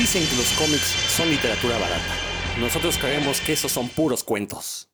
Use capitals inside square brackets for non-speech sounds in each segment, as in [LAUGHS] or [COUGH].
Dicen que los cómics son literatura barata. Nosotros creemos que esos son puros cuentos.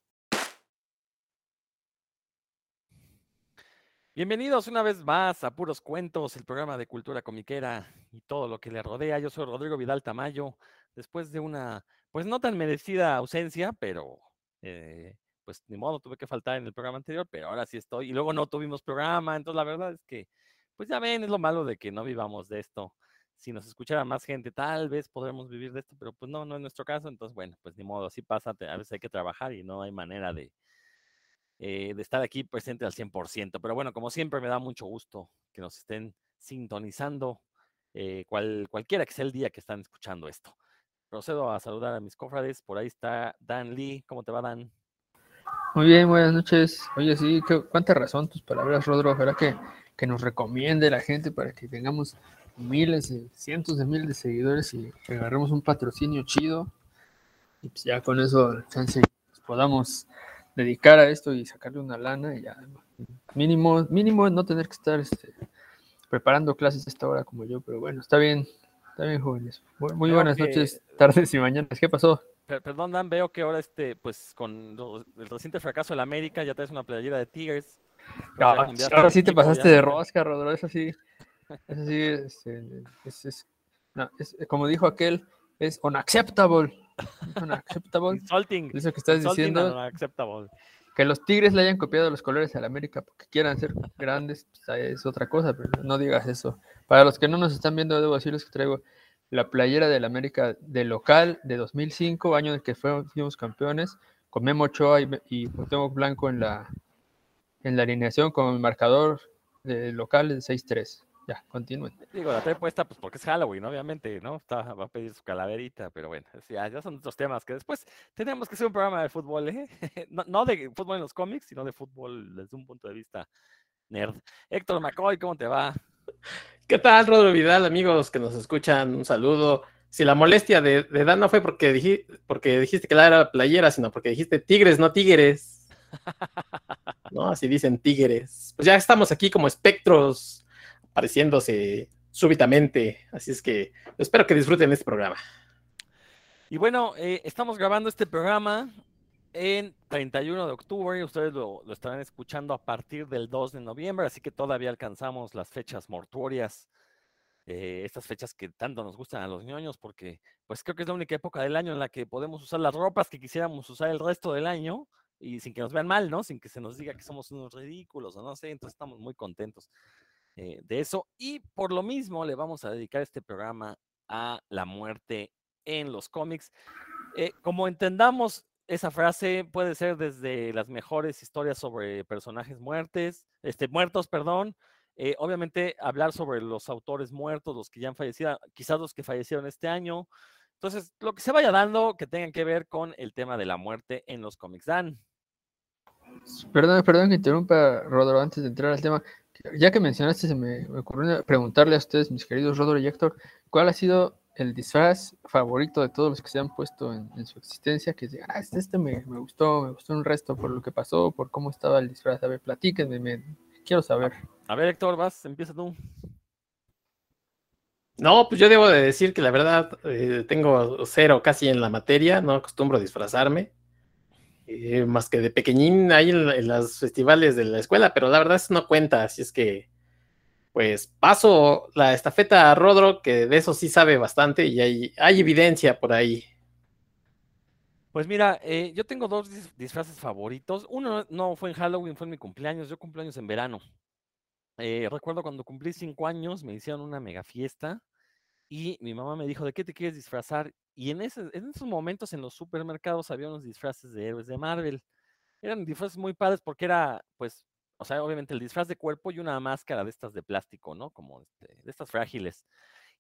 Bienvenidos una vez más a Puros Cuentos, el programa de cultura comiquera y todo lo que le rodea. Yo soy Rodrigo Vidal Tamayo. Después de una, pues no tan merecida ausencia, pero eh, pues ni modo, tuve que faltar en el programa anterior, pero ahora sí estoy. Y luego no tuvimos programa, entonces la verdad es que, pues ya ven, es lo malo de que no vivamos de esto. Si nos escuchara más gente, tal vez podremos vivir de esto, pero pues no, no es nuestro caso. Entonces, bueno, pues ni modo, así pasa. A veces hay que trabajar y no hay manera de, eh, de estar aquí presente al 100%. Pero bueno, como siempre, me da mucho gusto que nos estén sintonizando eh, cual, cualquiera que sea el día que están escuchando esto. Procedo a saludar a mis cofrades. Por ahí está Dan Lee. ¿Cómo te va, Dan? Muy bien, buenas noches. Oye, sí, cuánta razón tus palabras, Rodro. Ojalá que, que nos recomiende la gente para que tengamos miles, cientos de miles de seguidores y agarremos un patrocinio chido. Y pues ya con eso, chance, podamos dedicar a esto y sacarle una lana y ya mínimo, mínimo no tener que estar este, preparando clases a esta hora como yo, pero bueno, está bien, está bien jóvenes. Muy, buenas noches, tardes y mañanas. ¿Qué pasó? Perdón, Dan, veo que ahora este, pues con el reciente fracaso de la América ya traes una playera de Tigres. ahora sí te pasaste de rosca, Rodro, eso sí. Eso sí, este, es, es, es, como dijo aquel, es unacceptable. Unacceptable. Insulting. Eso que estás diciendo. Que los Tigres le hayan copiado los colores a la América porque quieran ser grandes, pues, es otra cosa, pero no digas eso. Para los que no nos están viendo, debo decirles que traigo la playera del América de local de 2005, año en el que fuimos campeones, con Memo Ochoa y, y Blanco en la, en la alineación con el marcador de local de 6-3. Ya, continúen. Digo, la trae puesta pues porque es Halloween, obviamente, ¿no? Está, va a pedir su calaverita, pero bueno, ya, ya son otros temas que después tenemos que hacer un programa de fútbol, ¿eh? [LAUGHS] No, no, de fútbol en los cómics, sino de fútbol desde un punto de vista nerd. Héctor McCoy, ¿cómo te va? ¿Qué tal, Rodro Vidal, amigos que nos escuchan? Un saludo. Si la molestia de, de Dan no fue porque, dije, porque dijiste que la era playera, sino porque dijiste tigres, no tigres. [LAUGHS] ¿No? Así dicen tigres. Pues ya estamos aquí como espectros apareciéndose súbitamente. Así es que espero que disfruten este programa. Y bueno, eh, estamos grabando este programa en 31 de octubre. Ustedes lo, estarán escuchando a partir del 2 de noviembre, así que todavía alcanzamos las fechas mortuorias. Eh, estas fechas que tanto nos gustan a los ñoños, porque pues creo que es la única época del año en la que podemos usar las ropas que quisiéramos usar el resto del año y sin que nos vean mal, ¿no? Sin que se nos diga que somos unos ridículos o no sé, entonces estamos muy contentos. Eh, de eso. Y por lo mismo le vamos a dedicar este programa a la muerte en los cómics. Eh, como entendamos, esa frase puede ser desde las mejores historias sobre personajes muertes, este, muertos, perdón. Eh, obviamente hablar sobre los autores muertos, los que ya han fallecido, quizás los que fallecieron este año. Entonces, lo que se vaya dando que tengan que ver con el tema de la muerte en los cómics. Dan. Perdón, perdón que interrumpa, Rodro, antes de entrar al tema ya que mencionaste, se me ocurrió preguntarle a ustedes, mis queridos Rodor y Héctor, ¿cuál ha sido el disfraz favorito de todos los que se han puesto en, su existencia? Que digan, ah, este, este me, gustó, me gustó un resto por lo que pasó, por cómo estaba el disfraz. A ver, platíquenme, me, quiero saber. A ver, Héctor, vas, empieza tú. No, pues yo debo de decir que la verdad eh, tengo cero casi en la materia, no acostumbro a disfrazarme. Eh, más que de pequeñín ahí en, los festivales de la escuela, pero la verdad eso no cuenta, así es que pues paso la estafeta a Rodro, que de eso sí sabe bastante y hay, hay evidencia por ahí. Pues mira, eh, yo tengo dos disfraces favoritos. Uno no fue en Halloween, fue en mi cumpleaños. Yo cumpleaños en verano. Eh, recuerdo cuando cumplí cinco años, me hicieron una mega fiesta y mi mamá me dijo, ¿de qué te quieres disfrazar? Y en, ese, en esos momentos en los supermercados había unos disfraces de héroes de Marvel. Eran disfraces muy padres porque era, pues, o sea, obviamente el disfraz de cuerpo y una máscara de estas de plástico, ¿no? Como este, de estas frágiles.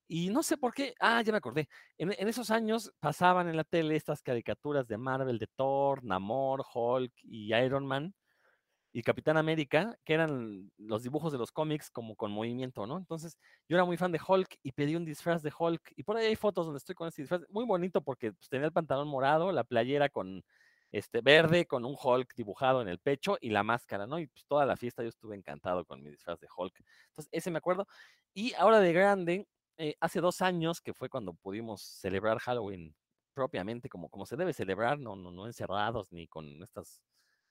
Y no sé por qué, ah, ya me acordé. En, en, esos años pasaban en la tele estas caricaturas de Marvel, de Thor, Namor, Hulk y Iron Man y Capitán América, que eran los dibujos de los cómics como con movimiento, ¿no? Entonces, yo era muy fan de Hulk y pedí un disfraz de Hulk. Y por ahí hay fotos donde estoy con ese disfraz, muy bonito porque pues, tenía el pantalón morado, la playera con este verde, con un Hulk dibujado en el pecho y la máscara, ¿no? Y pues toda la fiesta yo estuve encantado con mi disfraz de Hulk. Entonces, ese me acuerdo. Y ahora de grande, eh, hace dos años, que fue cuando pudimos celebrar Halloween propiamente, como, como se debe celebrar, no, no, no encerrados ni con estas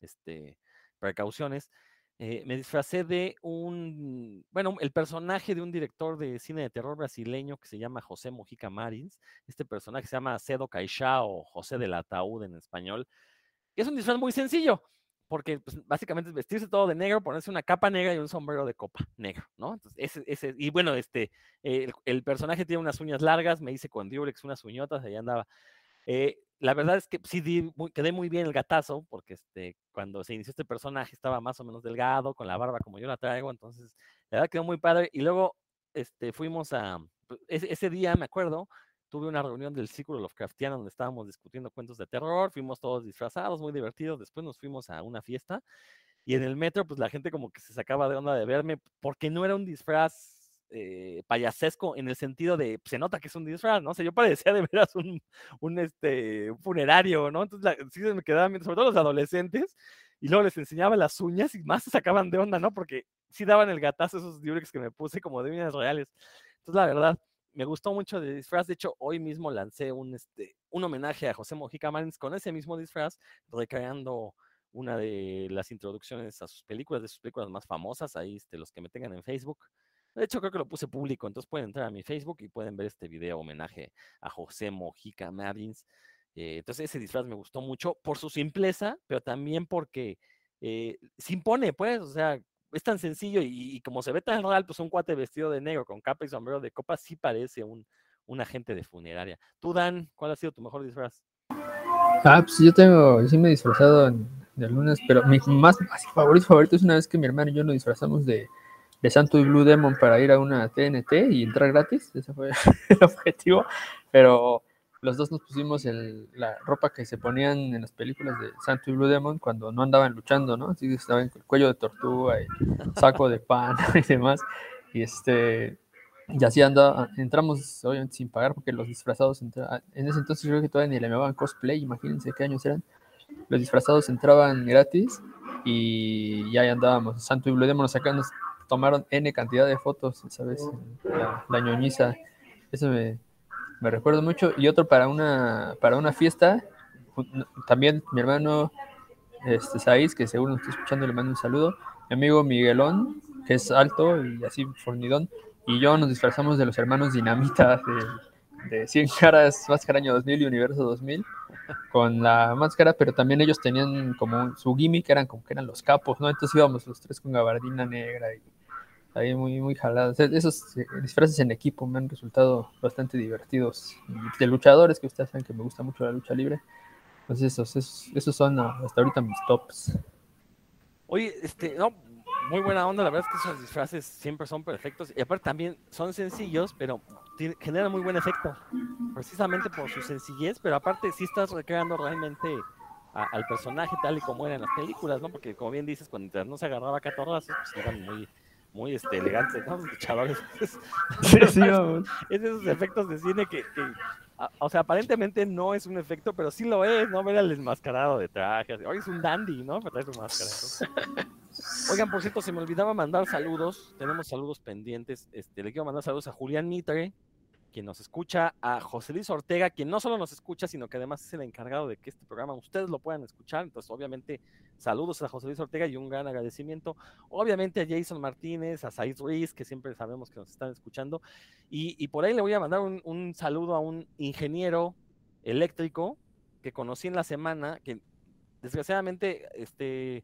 este, precauciones, eh, me disfracé de un, bueno, el personaje de un director de cine de terror brasileño que se llama José Mojica Marins. Este personaje se llama Cedo Caixá o José del Ataúd en español. Es un disfraz muy sencillo, porque pues, básicamente es vestirse todo de negro, ponerse una capa negra y un sombrero de copa negro, ¿no? Entonces, ese, y bueno, este, el, el, personaje tiene unas uñas largas, me hice con Durex unas uñotas, ahí andaba. Eh, la verdad es que sí di muy, quedé muy bien el gatazo, porque este, cuando se inició este personaje estaba más o menos delgado, con la barba como yo la traigo, entonces la verdad quedó muy padre. Y luego este, fuimos a, pues, ese, día me acuerdo, tuve una reunión del Círculo Lovecraftiano donde estábamos discutiendo cuentos de terror, fuimos todos disfrazados, muy divertidos, después nos fuimos a una fiesta y en el metro pues la gente como que se sacaba de onda de verme porque no era un disfraz eh, payasesco en el sentido de, se nota que es un disfraz, ¿no? O sea, yo parecía de veras un, un, este, un funerario, ¿no? Entonces, la, sí se me quedaban, sobre todo los adolescentes, y luego les enseñaba las uñas y más se sacaban de onda, ¿no? Porque sí daban el gatazo esos diurex que me puse como de uñas reales. Entonces, la verdad, me gustó mucho de disfraz. De hecho, hoy mismo lancé un, este, un homenaje a José Mojica Marins con ese mismo disfraz, recreando una de las introducciones a sus películas, de sus películas más famosas. Ahí, este, los que me tengan en Facebook. De hecho, creo que lo puse público, entonces pueden entrar a mi Facebook y pueden ver este video homenaje a José Mojica Marins. Eh, entonces, ese disfraz me gustó mucho por su simpleza, pero también porque eh, se impone, pues, o sea, es tan sencillo y, como se ve tan real, pues un cuate vestido de negro con capa y sombrero de copa sí parece un, un agente de funeraria. Tú, Dan, ¿cuál ha sido tu mejor disfraz? Ah, pues yo tengo, sí me he disfrazado de algunas, pero mi más así, favorito es una vez que mi hermano y yo nos disfrazamos de, de Santo y Blue Demon para ir a una TNT y entrar gratis, ese fue [LAUGHS] el objetivo, pero los dos nos pusimos la ropa que se ponían en las películas de Santo y Blue Demon cuando no andaban luchando, ¿no? Así estaban con el cuello de tortuga y saco de pan [LAUGHS] y demás. Y este, y así anda, entramos obviamente sin pagar porque los disfrazados en ese entonces creo que todavía ni le llamaban cosplay, imagínense qué años eran. Los disfrazados entraban gratis y ya andábamos. Santo y Blue Demon nos sacan, nos tomaron N cantidad de fotos, ¿sabes? La, la ñoñiza. Eso me, me recuerdo mucho. Y otro para una, para una fiesta, también mi hermano este, Saiz, que seguro nos está escuchando, le mando un saludo. Mi amigo Miguelón, que es alto y así fornidón. Y yo nos disfrazamos de los hermanos Dinamita de, de 100 caras, Máscara Año 2000 y Universo 2000, con la máscara, pero también ellos tenían como su gimmick, eran como que eran los capos, ¿no? Entonces íbamos los tres con gabardina negra y ahí muy, muy jalados. Esos disfraces en equipo me han resultado bastante divertidos. De luchadores, que ustedes saben que me gusta mucho la lucha libre. Pues esos, esos, esos son hasta ahorita mis tops. Oye, este, no, muy buena onda, la verdad es que esos disfraces siempre son perfectos. Y aparte también son sencillos, pero generan muy buen efecto. Precisamente por su sencillez, pero aparte sí estás recreando realmente a, al personaje tal y como era en las películas, ¿no? Porque como bien dices, cuando no se agarraba catorrazos, pues eran muy muy este, elegantes, ¿no? [LAUGHS] Luchadores. Sí, [LAUGHS] sí, vamos. es de esos efectos de cine que, que a, o sea, aparentemente no es un efecto, pero sí lo es, ¿no? Ver al desmascarado de traje. Hoy es un dandy, ¿no? Para traer su máscara. [LAUGHS] Oigan, por cierto, se me olvidaba mandar saludos. Tenemos saludos pendientes. Este, le quiero mandar saludos a Julián Mitre, quien nos escucha, a José Luis Ortega, quien no solo nos escucha, sino que además es el encargado de que este programa ustedes lo puedan escuchar. Entonces, obviamente, saludos a José Luis Ortega y un gran agradecimiento. Obviamente a Jason Martínez, a Said Ruiz, que siempre sabemos que nos están escuchando. Y, y por ahí le voy a mandar un, un, saludo a un ingeniero eléctrico que conocí en la semana, que desgraciadamente, este,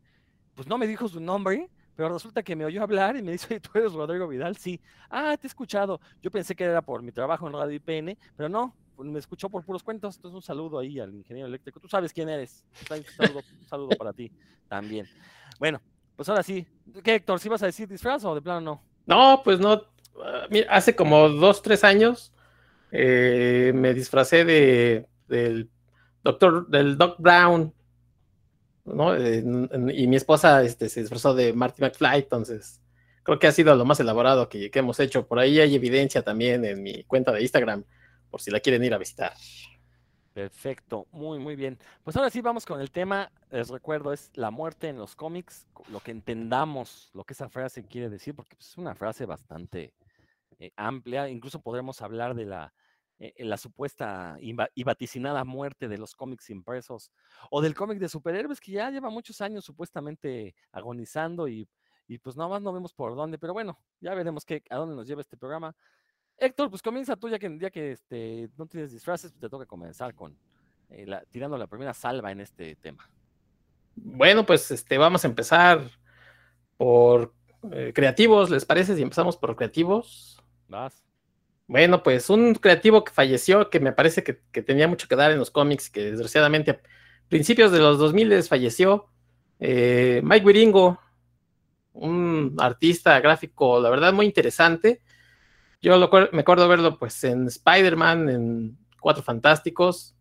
pues no me dijo su nombre, pero resulta que me oyó hablar y me dice, ¿tú eres Rodrigo Vidal? Sí. Ah, te he escuchado. Yo pensé que era por mi trabajo en Radio IPN, pero no, me escuchó por puros cuentos. Entonces, un saludo ahí al ingeniero eléctrico. Tú sabes quién eres. Un saludo, un saludo para ti también. Bueno, pues ahora sí. ¿Qué, Héctor? ¿Sí vas a decir disfraz o de plano no? No, pues no. Uh, mira, hace como dos, tres años eh, me disfracé de, del doctor, del Doc Brown Eh, y mi esposa este, se disfrazó de Marty McFly, entonces creo que ha sido lo más elaborado que, hemos hecho. Por ahí hay evidencia también en mi cuenta de Instagram, por si la quieren ir a visitar. Perfecto, muy, muy bien. Pues ahora sí vamos con el tema, les recuerdo, es la muerte en los cómics, lo que entendamos, lo que esa frase quiere decir, porque es una frase bastante eh, amplia. Incluso podremos hablar de la, eh, la supuesta y vaticinada muerte de los cómics impresos o del cómic de superhéroes que ya lleva muchos años supuestamente agonizando y, y pues nada más no vemos por dónde, pero bueno, ya veremos qué, a dónde nos lleva este programa. Héctor, pues comienza tú, ya que, ya que este, no tienes disfraces, pues te toca comenzar con eh, tirando la primera salva en este tema. Bueno, pues este, vamos a empezar por eh, creativos, ¿les parece? Si empezamos por creativos. Vas. Bueno, pues un creativo que falleció, que me parece que, tenía mucho que dar en los cómics, que desgraciadamente a principios de los 2000 falleció, eh, Mike Wiringo, un artista gráfico, la verdad, muy interesante. Yo me acuerdo verlo pues en Spider-Man, en Cuatro Fantásticos,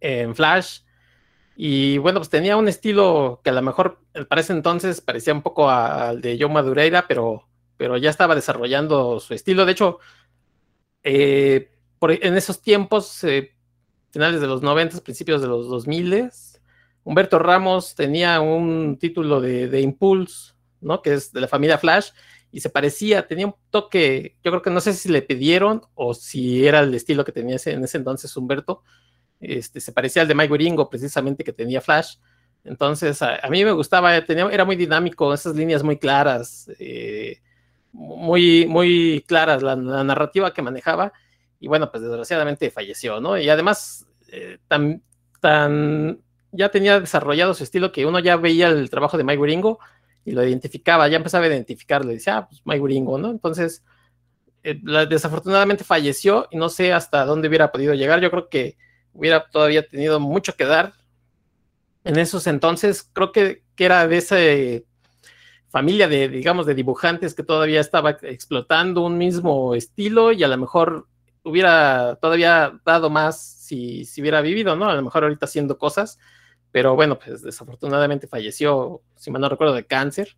en Flash, y bueno, pues tenía un estilo que a lo mejor para ese entonces parecía un poco al de Joe Madureira, pero, pero ya estaba desarrollando su estilo. De hecho, eh, en esos tiempos, eh, finales de los 90, principios de los 2000, Humberto Ramos tenía un título de, Impulse, ¿no? Que es de la familia Flash, y se parecía, tenía un toque, yo creo que no sé si le pidieron o si era el estilo que tenía en ese entonces Humberto, este, se parecía al de Mike Wiringo, precisamente, que tenía Flash. Entonces, a, mí me gustaba, tenía, era muy dinámico, esas líneas muy claras, eh, muy, muy claras, la, narrativa que manejaba. Y bueno, pues desgraciadamente falleció, ¿no? Y además, eh, tan, tan, ya tenía desarrollado su estilo que uno ya veía el trabajo de Mike Wiringo y lo identificaba, ya empezaba a identificarlo, decía, ah, pues Mike Wiringo, ¿no? Entonces, eh, desafortunadamente falleció y no sé hasta dónde hubiera podido llegar. Yo creo que hubiera todavía tenido mucho que dar. En esos entonces, creo que, era de esa familia de, digamos, de dibujantes que todavía estaba explotando un mismo estilo y a lo mejor hubiera todavía dado más si, si hubiera vivido, ¿no? A lo mejor ahorita haciendo cosas, pero bueno, pues desafortunadamente falleció, si mal no recuerdo, de cáncer.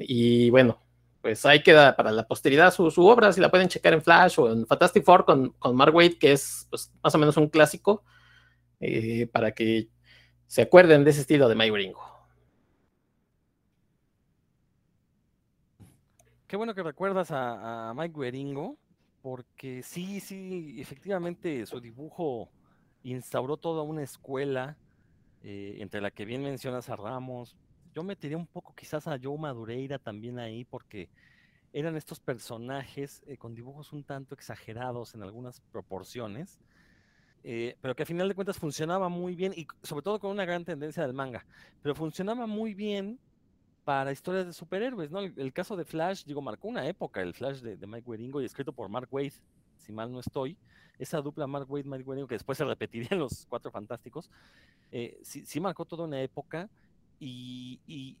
Y bueno, pues ahí queda para la posteridad su, obra, si la pueden checar en Flash o en Fantastic Four con, con Mark Waid, que es pues, más o menos un clásico, eh, para que se acuerden de ese estilo de Mike Gringo. Qué bueno que recuerdas a, Mike Weringo, porque sí, sí, efectivamente su dibujo instauró toda una escuela, eh, entre la que bien mencionas a Ramos, yo metería un poco quizás a Joe Madureira también ahí, porque eran estos personajes eh, con dibujos un tanto exagerados en algunas proporciones, eh, pero que a final de cuentas funcionaba muy bien y sobre todo con una gran tendencia del manga, pero funcionaba muy bien para historias de superhéroes, ¿no? El, caso de Flash, digo, marcó una época, el Flash de, Mike Wieringo y escrito por Mark Waid, si mal no estoy, esa dupla Mark Waid, Mike Wieringo, que después se repetiría [LAUGHS] en los Cuatro Fantásticos, eh, sí, sí marcó toda una época y,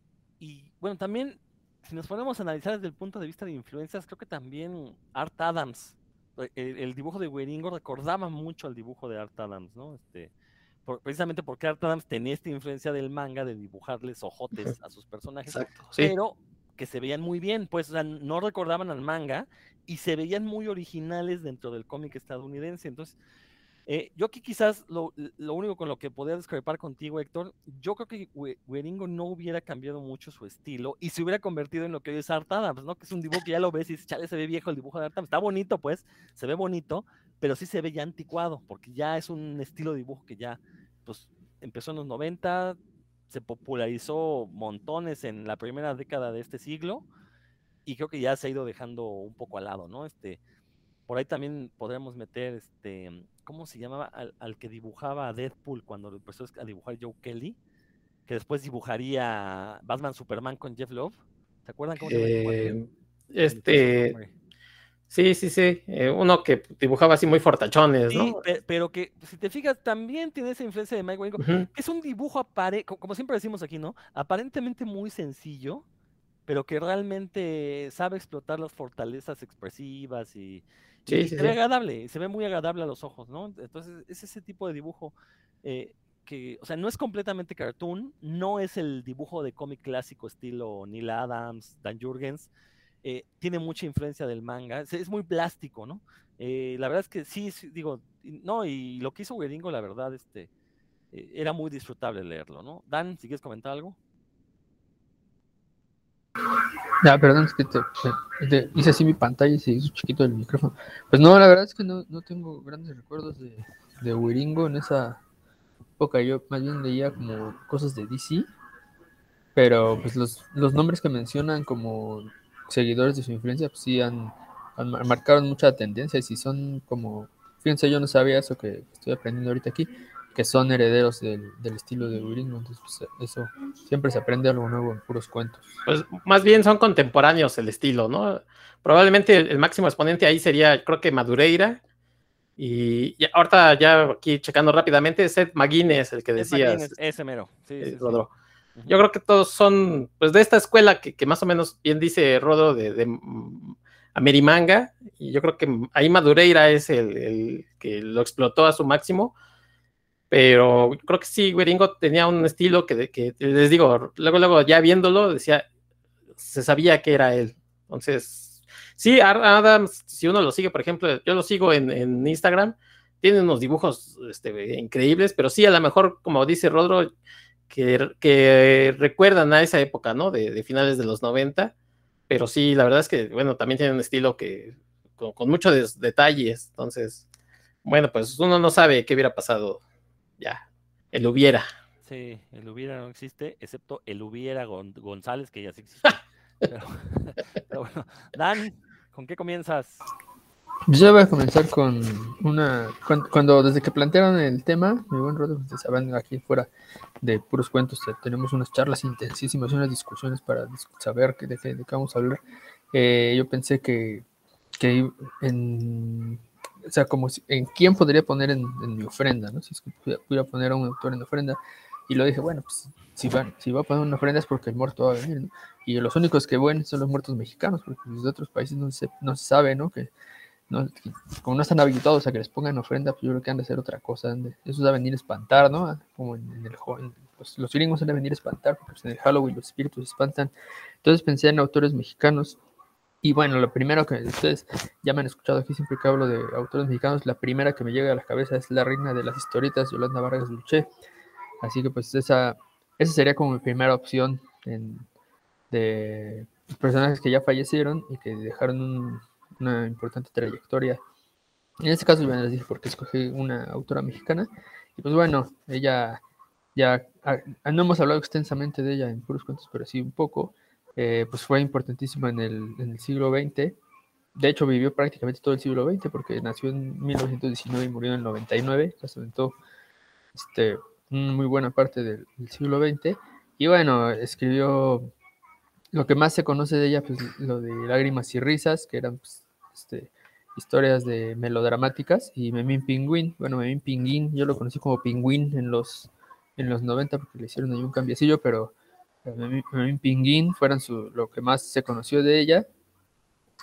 bueno, también, si nos ponemos a analizar desde el punto de vista de influencias, creo que también Art Adams, eh, el, dibujo de Weringo recordaba mucho al dibujo de Art Adams, ¿no? Este, precisamente porque Art Adams tenía esta influencia del manga de dibujarles ojotes a sus personajes, pero que se veían muy bien, pues no recordaban al manga y se veían muy originales dentro del cómic estadounidense. Entonces, eh, yo aquí quizás lo, único con lo que podría discrepar contigo, Héctor, yo creo que Weringo no hubiera cambiado mucho su estilo y se hubiera convertido en lo que hoy es Art Adams, ¿no? Que es un dibujo que ya lo ves y dices, chale, se ve viejo el dibujo de Art Adams. Está bonito, pues, se ve bonito, pero sí se ve ya anticuado, porque ya es un estilo de dibujo que ya, pues, empezó en los 90, se popularizó montones en la primera década de este siglo y creo que ya se ha ido dejando un poco al lado, ¿no? Este, por ahí también podremos meter este ¿cómo se llamaba? Al, que dibujaba a Deadpool cuando empezó a dibujar Joe Kelly, que después dibujaría Batman Superman con Jeff Love. ¿Se acuerdan cómo se llama? Eh, este. Sí, sí, sí. Eh, uno que dibujaba así muy fortachones, sí, ¿no? pero que si te fijas, también tiene esa influencia de Mike Wayne. Es un dibujo, apare como siempre decimos aquí, ¿no? Aparentemente muy sencillo, pero que realmente sabe explotar las fortalezas expresivas y, Sí, se ve agradable, se ve muy agradable a los ojos, ¿no? Entonces, es ese tipo de dibujo eh, que, o sea, no es completamente cartoon, no es el dibujo de cómic clásico estilo Neil Adams, Dan Jurgens, eh, tiene mucha influencia del manga, es, muy plástico, ¿no? Eh, la verdad es que sí, digo, no, y lo que hizo Gringo, la verdad, este, era muy disfrutable leerlo, ¿no? Dan, si quieres comentar algo. Ya, perdón, es que hice así mi pantalla y se hizo chiquito el micrófono. Pues no, la verdad es que no, no tengo grandes recuerdos de, de Wiringo en esa época. Yo más bien leía como cosas de DC, pero pues los, los nombres que mencionan como seguidores de su influencia, pues sí han, han mar- marcaron mucha tendencia y si son como, fíjense, yo no sabía eso que estoy aprendiendo ahorita aquí, que son herederos del, del estilo de Wiringo, entonces pues, eso siempre se aprende algo nuevo en puros cuentos. Pues más bien son contemporáneos el estilo, ¿no? Probablemente el, el máximo exponente ahí sería, creo que Madureira. Y, ahorita ya aquí checando rápidamente, Seth McGuinness, el que decías, ese mero. Sí, eh, sí, sí. Rodro. Yo creo que todos son, pues, de esta escuela que, más o menos bien dice Rodo de, de Amerimanga. Y yo creo que ahí Madureira es el, que lo explotó a su máximo. Pero creo que sí, Gueringo tenía un estilo que, les digo, luego, luego ya viéndolo, decía, se sabía que era él. Entonces, sí, Adams, si uno lo sigue, por ejemplo, yo lo sigo en, en Instagram, tiene unos dibujos este, increíbles, pero sí, a lo mejor, como dice Rodro, que, que recuerdan a esa época, ¿no? De, de finales de los 90, pero sí, la verdad es que, bueno, también tiene un estilo que con, con muchos des- detalles, entonces, bueno, pues uno no sabe qué hubiera pasado ya, el hubiera. Sí, el hubiera no existe, excepto el hubiera Gon- González, que ya sí existe. [LAUGHS] pero, [LAUGHS] pero bueno, Dan, ¿con qué comienzas? Pues Yo voy a comenzar con una. Cuando, cuando- desde que plantearon el tema, mi buen Rodrigo, ustedes saben, aquí fuera de puros cuentos eh, tenemos unas charlas intensísimas unas discusiones para saber de, qué, de qué vamos a hablar. Eh, yo pensé que, que en. O sea, como si- en quién podría poner en, en mi ofrenda, ¿no? Si es que pudiera, poner a un autor en ofrenda. Y lo dije, bueno, pues si va, si va a poner una ofrenda es porque el muerto va a venir, ¿no? Y los únicos que ven son los muertos mexicanos, porque los de otros países no se, no se sabe, ¿no? Que, no, como no están habilitados a que les pongan ofrenda, pues yo creo que han de hacer otra cosa. esos van a venir a espantar, ¿no? Como en, el pues, los gringos han de venir a espantar, porque pues, en el Halloween los espíritus espantan. Entonces pensé en autores mexicanos. Y bueno, lo primero que ustedes ya me han escuchado aquí siempre que hablo de autores mexicanos, la primera que me llega a la cabeza es la reina de las historietas, Yolanda Vargas Luché. Así que pues esa, esa sería como mi primera opción en- de personajes que ya fallecieron y que dejaron un- una importante trayectoria. En este caso, yo les dije porque escogí una autora mexicana. Y pues bueno, ella ya, ah, no hemos hablado extensamente de ella en puros cuentos, pero sí un poco. eh, pues fue importantísima en el, siglo XX. De hecho, vivió prácticamente todo el siglo XX porque nació en 1919 y murió en el 99. o sea, se aventó, este, muy buena parte del, del siglo XX. Y bueno, escribió lo que más se conoce de ella, pues lo de Lágrimas y Risas, que eran pues, este, historias de melodramáticas, y Memín Pingüín, bueno, Memín Pinguín, yo lo conocí como Pingüín en los, en los 90 porque le hicieron ahí un cambiecillo, pero eh, Memín, Memín Pinguín fueron su, lo que más se conoció de ella,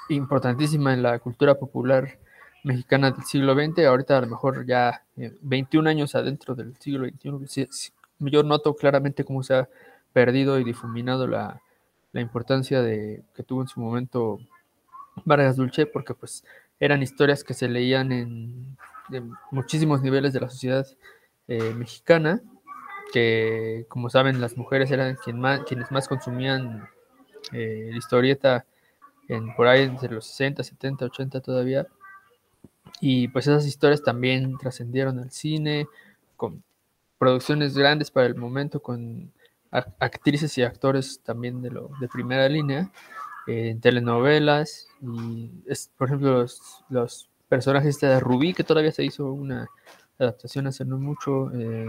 importantísima en la cultura popular mexicana del siglo XX, ahorita a lo mejor ya eh, 21 años adentro del siglo XXI, yo noto claramente cómo se ha perdido y difuminado la, la importancia de que tuvo en su momento Vargas Dulce, porque pues eran historias que se leían en, muchísimos niveles de la sociedad eh, mexicana, que como saben las mujeres eran quienes más consumían eh, la historieta en, por ahí entre los 60, 70, 80 todavía. Y pues esas historias también trascendieron al cine, con producciones grandes para el momento, con ac- actrices y actores también de, lo, de primera línea, en telenovelas, y es, por ejemplo los, los personajes de Rubí, que todavía se hizo una adaptación hace no mucho, eh,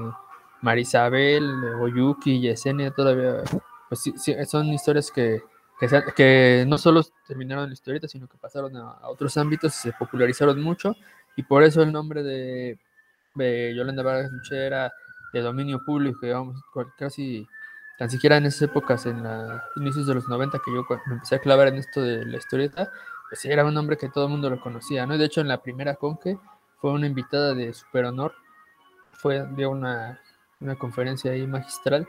Marisabel, Oyuki, Yesenia, todavía, pues sí, sí, son historias que, que, que no solo terminaron en la historieta, sino que pasaron a, otros ámbitos y se popularizaron mucho, y por eso el nombre de, Yolanda Vargas Luche era de dominio público, digamos, casi tan siquiera en esas épocas, en los inicios de los 90, que yo me empecé a clavar en esto de la historieta, pues era un nombre que todo el mundo lo conocía, ¿no? De hecho, en la primera conque fue una invitada de super honor, fue, dio una, una conferencia ahí magistral,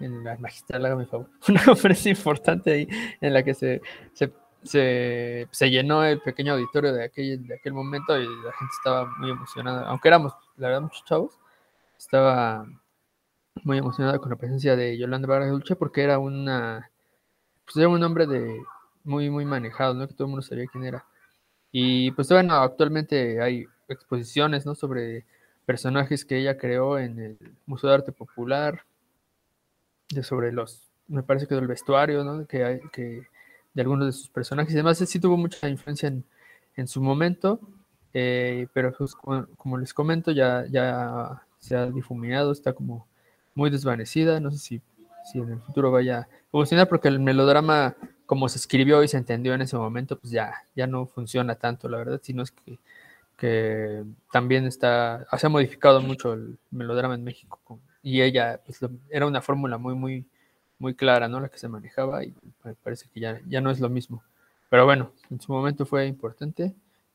en la magistral, hágame favor, [LAUGHS] una conferencia importante ahí en la que se, se, se, se llenó el pequeño auditorio de aquel, de aquel momento y la gente estaba muy emocionada, aunque éramos, la verdad, muchos chavos, estaba muy emocionada con la presencia de Yolanda Vargas Dulce porque era una pues era un hombre de muy, muy manejado, ¿no? Que todo el mundo sabía quién era. Y pues bueno, actualmente hay exposiciones, ¿no? Sobre personajes que ella creó en el Museo de Arte Popular, de sobre los, me parece que del vestuario, ¿no? Que, que de algunos de sus personajes. Además, sí tuvo mucha influencia en, en su momento, eh, pero pues, como, como, les comento, ya, ya se ha difuminado, está como muy desvanecida, no sé si, si en el futuro vaya a porque el melodrama, como se escribió y se entendió en ese momento, pues ya, ya no funciona tanto, la verdad, sino es que, que también está, se ha modificado mucho el melodrama en México, y ella pues, era una fórmula muy, muy, muy clara, ¿no? La que se manejaba y parece que ya, ya no es lo mismo. Pero bueno, en su momento fue importante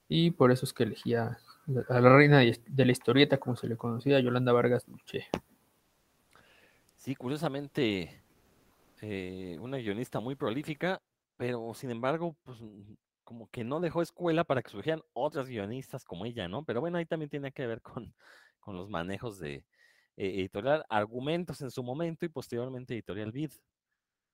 y por eso es que elegía a la reina de la historieta, como se le conocía, Yolanda Vargas Dulce. Sí, curiosamente, eh, una guionista muy prolífica, pero sin embargo, pues como que no dejó escuela para que surgieran otras guionistas como ella, ¿no? Pero bueno, ahí también tiene que ver con, [LAUGHS] con los manejos de eh, editorial Argumentos en su momento y posteriormente editorial Vid.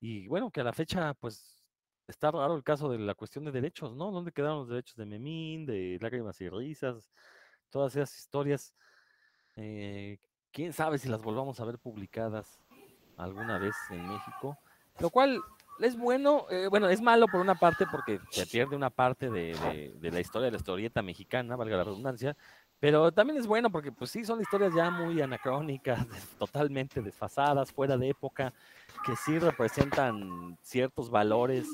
Y bueno, que a la fecha, pues está raro el caso de la cuestión de derechos, ¿no? ¿Dónde quedaron los derechos de Memín, de Lágrimas y Risas? Todas esas historias. Eh, quién sabe si las volvamos a ver publicadas alguna vez en México. Lo cual es bueno, eh, bueno, es malo por una parte porque se pierde una parte de, de, de, la historia de la historieta mexicana, valga la redundancia, pero también es bueno porque pues sí, son historias ya muy anacrónicas, [LAUGHS] totalmente desfasadas, fuera de época, que sí representan ciertos valores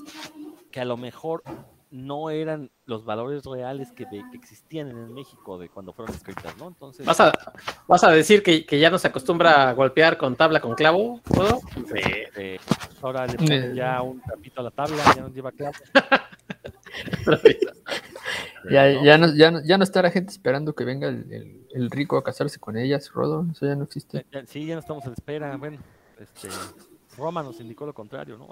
que a lo mejor no eran los valores reales que, que existían en México de cuando fueron escritas, ¿no? Entonces. ¿Vas a, vas a decir que, que, ya no se acostumbra a golpear con tabla con clavo? ¿Todo? Sí. sí. Ahora le ponen ya un trapito a la tabla, ya no lleva clavo. [LAUGHS] ya, ya, no, ya, no, ya no está la gente esperando que venga el, el, el, rico a casarse con ellas, Rodo, eso ya no existe. Sí, ya no estamos en espera, bueno, este, Roma nos indicó lo contrario, ¿no?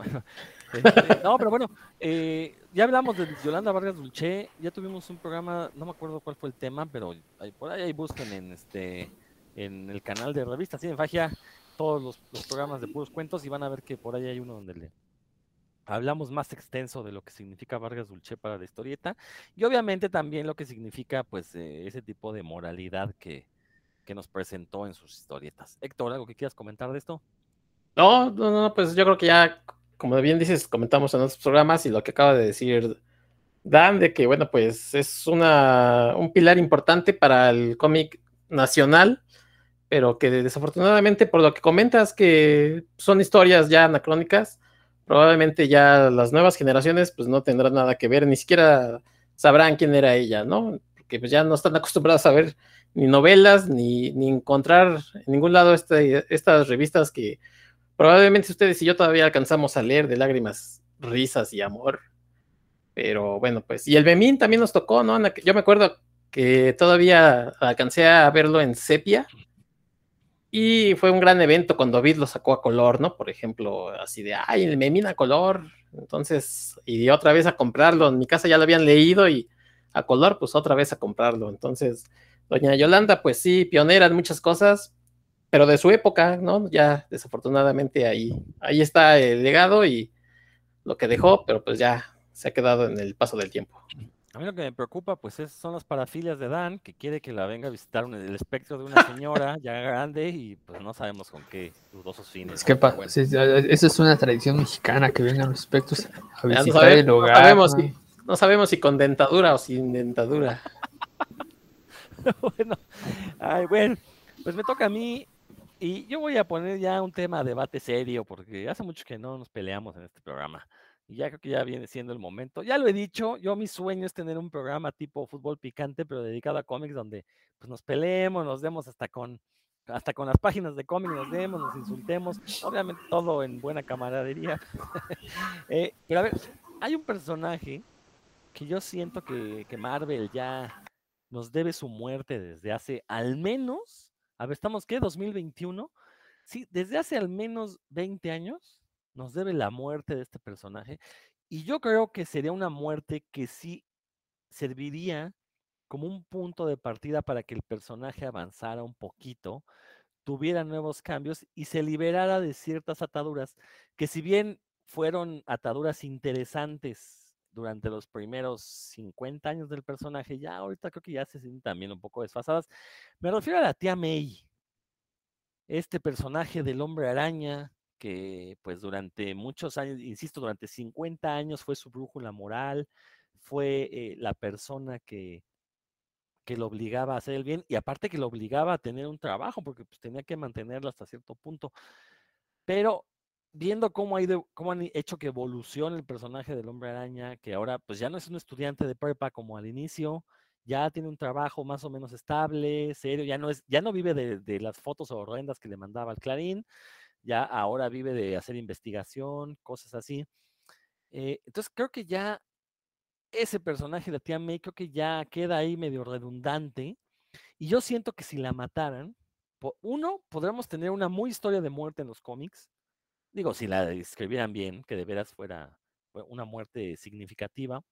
Este, no, pero bueno, eh, ya hablamos de Yolanda Vargas Dulce, ya tuvimos un programa, no me acuerdo cuál fue el tema, pero por ahí, busquen en este en el canal de revistas, sí, en Fagia, todos los, los, programas de puros cuentos y van a ver que por ahí hay uno donde le hablamos más extenso de lo que significa Vargas Dulce para la historieta y obviamente también lo que significa pues eh, ese tipo de moralidad que, que nos presentó en sus historietas. Héctor, ¿algo que quieras comentar de esto? No, no, no, pues yo creo que ya, como bien dices, comentamos en otros programas y lo que acaba de decir Dan, de que, bueno, pues es una, un pilar importante para el cómic nacional, pero que desafortunadamente, por lo que comentas, que son historias ya anacrónicas, probablemente ya las nuevas generaciones pues no tendrán nada que ver, ni siquiera sabrán quién era ella, ¿no? Porque pues ya no están acostumbrados a ver ni novelas, ni, ni encontrar en ningún lado este, estas revistas que Probablemente ustedes y yo todavía alcanzamos a leer de lágrimas, risas y amor. Pero bueno, pues. Y el Memín también nos tocó, ¿no? Yo me acuerdo que todavía alcancé a verlo en sepia. Y fue un gran evento cuando Vid lo sacó a color, ¿no? Por ejemplo, así de, ay, el Memín a color. Entonces, y otra vez a comprarlo. En mi casa ya lo habían leído y a color, pues otra vez a comprarlo. Entonces, doña Yolanda, pues sí, pionera en muchas cosas, pero de su época, ¿no? Ya desafortunadamente ahí, ahí está el legado y lo que dejó, pero pues ya se ha quedado en el paso del tiempo. A mí lo que me preocupa, pues, es, son las parafilias de Dan, que quiere que la venga a visitar un, el espectro de una señora ya grande y pues no sabemos con qué dudosos fines. Es que pa, bueno. sí, esa es una tradición mexicana, que vengan los espectros a visitar no el hogar. No sabemos, si, no sabemos si con dentadura o sin dentadura. [LAUGHS] bueno, ay, bueno, pues me toca a mí y yo voy a poner ya un tema a debate serio, porque hace mucho que no nos peleamos en este programa. Y ya creo que ya viene siendo el momento. Ya lo he dicho, yo mi sueño es tener un programa tipo fútbol picante, pero dedicado a cómics, donde pues, nos peleemos, nos demos hasta con, hasta con las páginas de cómics, nos demos, nos insultemos. Obviamente todo en buena camaradería. [LAUGHS] eh, pero a ver, hay un personaje que yo siento que, que Marvel ya nos debe su muerte desde hace al menos a ver, ¿estamos qué? ¿2021? Sí, desde hace al menos 20 años nos debe la muerte de este personaje. Y yo creo que sería una muerte que sí serviría como un punto de partida para que el personaje avanzara un poquito, tuviera nuevos cambios y se liberara de ciertas ataduras que si bien fueron ataduras interesantes durante los primeros 50 años del personaje, ya ahorita creo que ya se sienten también un poco desfasadas. Me refiero a la tía May, este personaje del hombre araña, que pues durante muchos años, insisto, durante 50 años fue su brújula moral, fue eh, la persona que, que lo obligaba a hacer el bien y aparte que lo obligaba a tener un trabajo porque pues, tenía que mantenerlo hasta cierto punto. Pero viendo cómo, ha cómo han hecho que evolucione el personaje del hombre araña, que ahora pues ya no es un estudiante de prepa como al inicio, ya tiene un trabajo más o menos estable, serio, ya no es, ya no vive de, de las fotos horrendas que le mandaba al Clarín, ya ahora vive de hacer investigación, cosas así. Eh, entonces creo que ya ese personaje de tía May creo que ya queda ahí medio redundante. Y yo siento que si la mataran, uno, podríamos tener una muy historia de muerte en los cómics. Digo, si la escribieran bien, que de veras fuera una muerte significativa.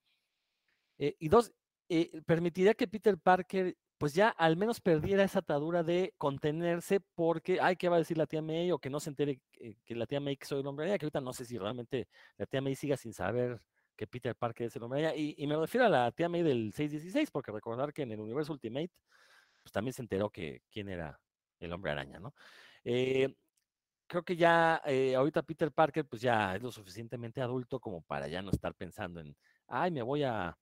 Eh, y dos, eh, permitiría que Peter Parker pues ya al menos perdiera esa atadura de contenerse porque, ay, ¿qué va a decir la tía May? O que no se entere que, la tía May que soy el hombre que ahorita no sé si realmente la tía May siga sin saber que Peter Parker es el hombre y, y, me refiero a la tía May del 616, porque recordar que en el universo Ultimate, pues también se enteró que quién era el hombre araña, ¿no? Eh, creo que ya eh, ahorita Peter Parker, pues ya es lo suficientemente adulto como para ya no estar pensando en, ay, me voy a,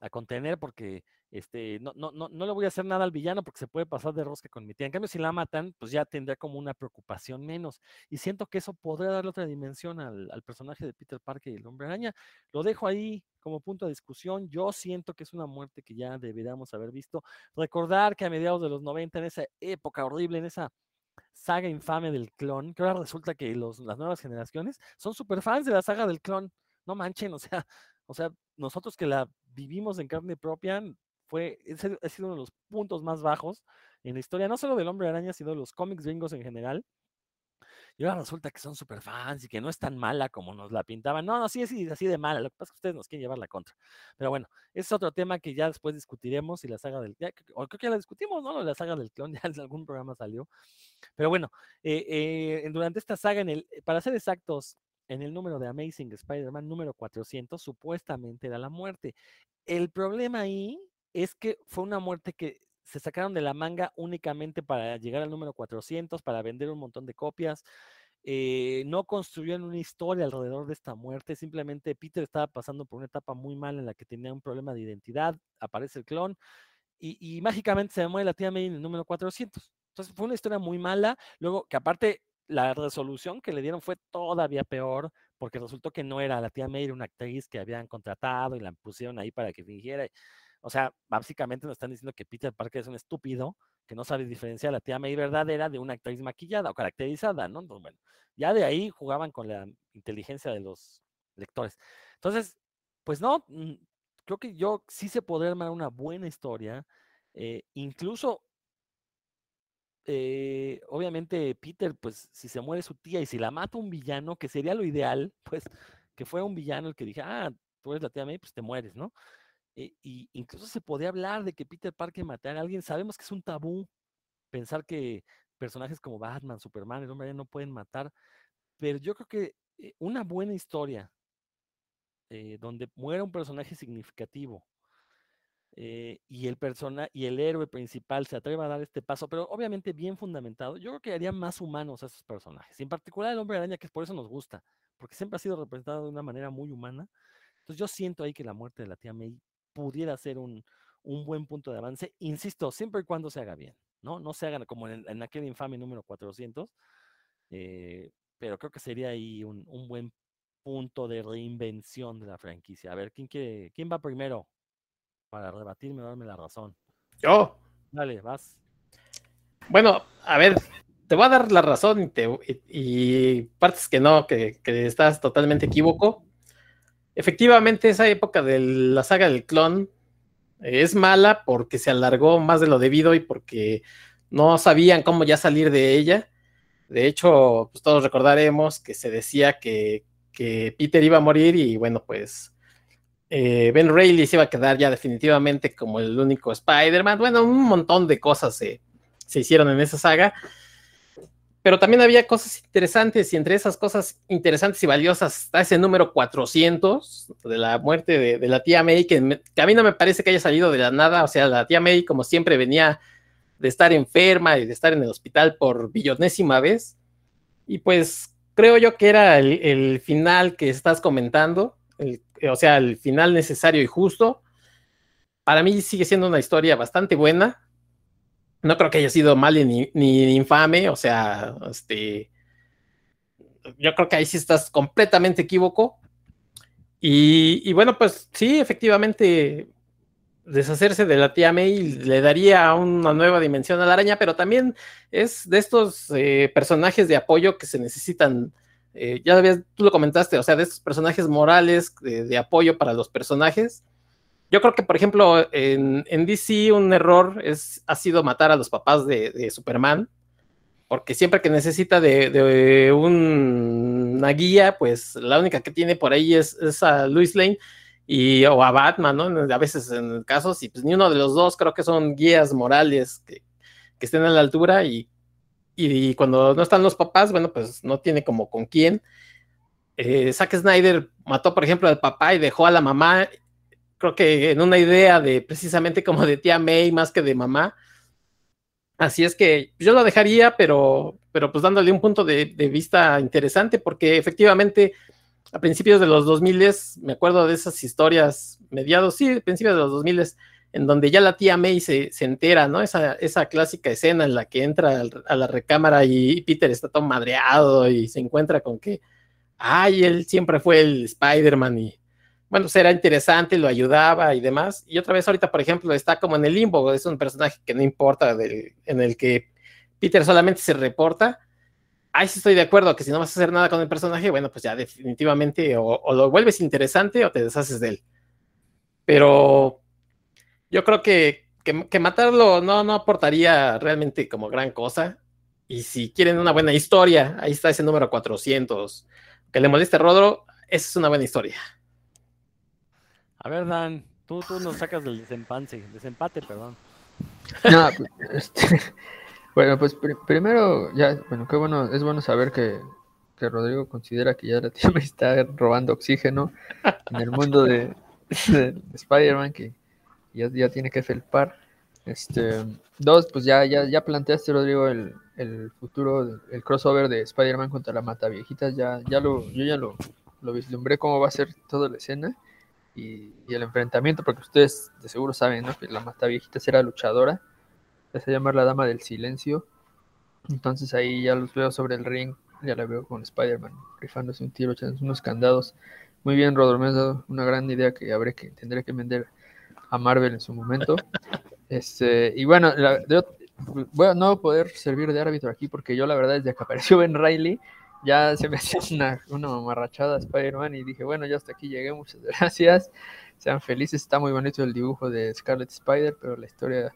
a contener porque este, no, no, no, no le voy a hacer nada al villano porque se puede pasar de rosca con mi tía. En cambio, si la matan, pues ya tendría como una preocupación menos. Y siento que eso podría darle otra dimensión al, al personaje de Peter Parker y el hombre araña. Lo dejo ahí como punto de discusión. Yo siento que es una muerte que ya deberíamos haber visto. Recordar que a mediados de los 90, en esa época horrible, en esa saga infame del clon, que ahora resulta que los, las nuevas generaciones son súper fans de la saga del clon. No manchen, o sea, o sea, nosotros que la vivimos en carne propia, fue, ha sido uno de los puntos más bajos en la historia, no solo del hombre araña, sino de los cómics gringos en general. Y ahora resulta que son súper fans y que no es tan mala como nos la pintaban. No, no, sí es así de mala. Lo que pasa es que ustedes nos quieren llevar la contra. Pero bueno, ese es otro tema que ya después discutiremos y la saga del. o creo que ya la discutimos, ¿no? La saga del clon, [LAUGHS] ya en algún programa salió. Pero bueno, eh, eh, durante esta saga, en el, para ser exactos, en el número de Amazing Spider-Man número 400, supuestamente era la muerte. El problema ahí es que fue una muerte que se sacaron de la manga únicamente para llegar al número 400, para vender un montón de copias. Eh, no construyeron una historia alrededor de esta muerte, simplemente Peter estaba pasando por una etapa muy mala en la que tenía un problema de identidad, aparece el clon y, mágicamente se muere la tía May en el número 400. Entonces fue una historia muy mala, luego que aparte la resolución que le dieron fue todavía peor, porque resultó que no era la tía May, una actriz que habían contratado y la pusieron ahí para que fingiera. O sea, básicamente nos están diciendo que Peter Parker es un estúpido que no sabe diferenciar a la tía May verdadera de una actriz maquillada o caracterizada, ¿no? Entonces, bueno, ya de ahí jugaban con la inteligencia de los lectores. Entonces, pues no, mm, creo que yo sí se podría armar una buena historia, eh, incluso eh, obviamente Peter, pues si se muere su tía y si la mata un villano, que sería lo ideal, [LAUGHS] pues que fuera un villano el que dije, ah, tú eres la tía May, pues te mueres, ¿no? Eh, y incluso se podía hablar de que Peter Parker matara a alguien. Sabemos que es un tabú pensar que personajes como Batman, Superman, el hombre no pueden matar, pero yo creo que eh, una buena historia eh, donde muera un personaje significativo y el persona y el héroe principal se atreva a dar este paso, pero obviamente bien fundamentado, yo creo que haría más humanos a esos personajes, en particular el hombre araña, que por eso nos gusta, porque siempre ha sido representado de una manera muy humana. Entonces yo siento ahí que la muerte de la tía May pudiera ser un, buen punto de avance, insisto, siempre y cuando se haga bien, ¿no? No se hagan como en, aquel infame número 400, eh, pero creo que sería ahí un, buen punto de reinvención de la franquicia. A ver, ¿quién, quiere, quién va primero para rebatirme o darme la razón? Yo. Dale, vas. Bueno, a ver, te voy a dar la razón y, partes que no, que, que, estás totalmente equívoco efectivamente esa época de la saga del clon es mala porque se alargó más de lo debido y porque no sabían cómo ya salir de ella. De hecho, pues todos recordaremos que se decía que, Peter iba a morir y bueno, pues eh, Ben Reilly se iba a quedar ya definitivamente como el único Spider-Man. Bueno, un montón de cosas se, se hicieron en esa saga. Pero también había cosas interesantes y entre esas cosas interesantes y valiosas está ese número 400 de la muerte de, la tía May, que, que, a mí no me parece que haya salido de la nada, o sea, la tía May como siempre venía de estar enferma y de estar en el hospital por billonésima vez, y pues creo yo que era el, final que estás comentando, o sea, el final necesario y justo. Para mí sigue siendo una historia bastante buena. No creo que haya sido mal ni, ni infame, o sea, este, yo creo que ahí sí estás completamente equívoco. Y, y, bueno, pues sí, efectivamente, deshacerse de la tía May le daría una nueva dimensión a la araña, pero también es de estos eh, personajes de apoyo que se necesitan. Eh, ya tú lo comentaste, o sea, de estos personajes morales de, apoyo para los personajes. Yo creo que, por ejemplo, en, DC un error es, ha sido matar a los papás de, Superman, porque siempre que necesita de, una guía, pues la única que tiene por ahí es, es a Luis Lane, y, o a Batman, ¿no? A veces en casos, y pues ni uno de los dos creo que son guías morales que, estén a la altura y, y, cuando no están los papás, bueno, pues no tiene como con quién. Eh, Zack Snyder mató, por ejemplo, al papá y dejó a la mamá, creo que en una idea de precisamente como de tía May más que de mamá. Así es que yo lo dejaría, pero, pero pues dándole un punto de, vista interesante, porque efectivamente a principios de los 2000 me acuerdo de esas historias, mediados, sí, principios de los 2000 en donde ya la tía May se, se entera, ¿no? Esa, esa, clásica escena en la que entra a la recámara y Peter está todo madreado y se encuentra con que, ay, él siempre fue el Spider-Man y, bueno, pues interesante, lo ayudaba y demás. Y otra vez ahorita, por ejemplo, está como en el limbo, es un personaje que no importa, en el que Peter solamente se reporta ahí sí estoy de acuerdo que si no vas a hacer nada con el personaje, bueno, pues ya definitivamente o, lo vuelves interesante o te deshaces de él. Pero yo creo que, que, matarlo no, no aportaría realmente como gran cosa. Y si quieren una buena historia, ahí está ese número 400. Que le moleste a Rodro, esa es una buena historia. A ver, Dan, tú, tú nos sacas del desempate, desempate, perdón. No, este, [LAUGHS] bueno, pues primero, ya, bueno, qué bueno, es bueno saber que, Rodrigo considera que ya la me [LAUGHS] está robando oxígeno en el mundo [LAUGHS] de, Spider-Man, que ya, ya, tiene que felpar. Este, dos, pues ya, ya, ya planteaste, Rodrigo, el, el futuro, el crossover de Spider-Man contra la Mata Viejitas, ya, ya lo, yo ya lo, lo vislumbré cómo va a ser toda la escena y, y, el enfrentamiento, porque ustedes de seguro saben, ¿no? Que la Mata Viejitas era luchadora se llamar la Dama del Silencio. Entonces ahí ya los veo sobre el ring, ya la veo con Spider-Man rifándose un tiro, echando unos candados. Muy bien, Rodro, me has dado una gran idea que habré que tendré que vender a Marvel en su momento. [LAUGHS] Este, y bueno, voy a no poder servir de árbitro aquí porque yo la verdad desde que apareció Ben Riley ya se me [LAUGHS] hacía una, una mamarrachada Spider-Man y dije, bueno, ya hasta aquí llegué, muchas [LAUGHS] gracias, sean felices, está muy bonito el dibujo de Scarlet Spider, pero la historia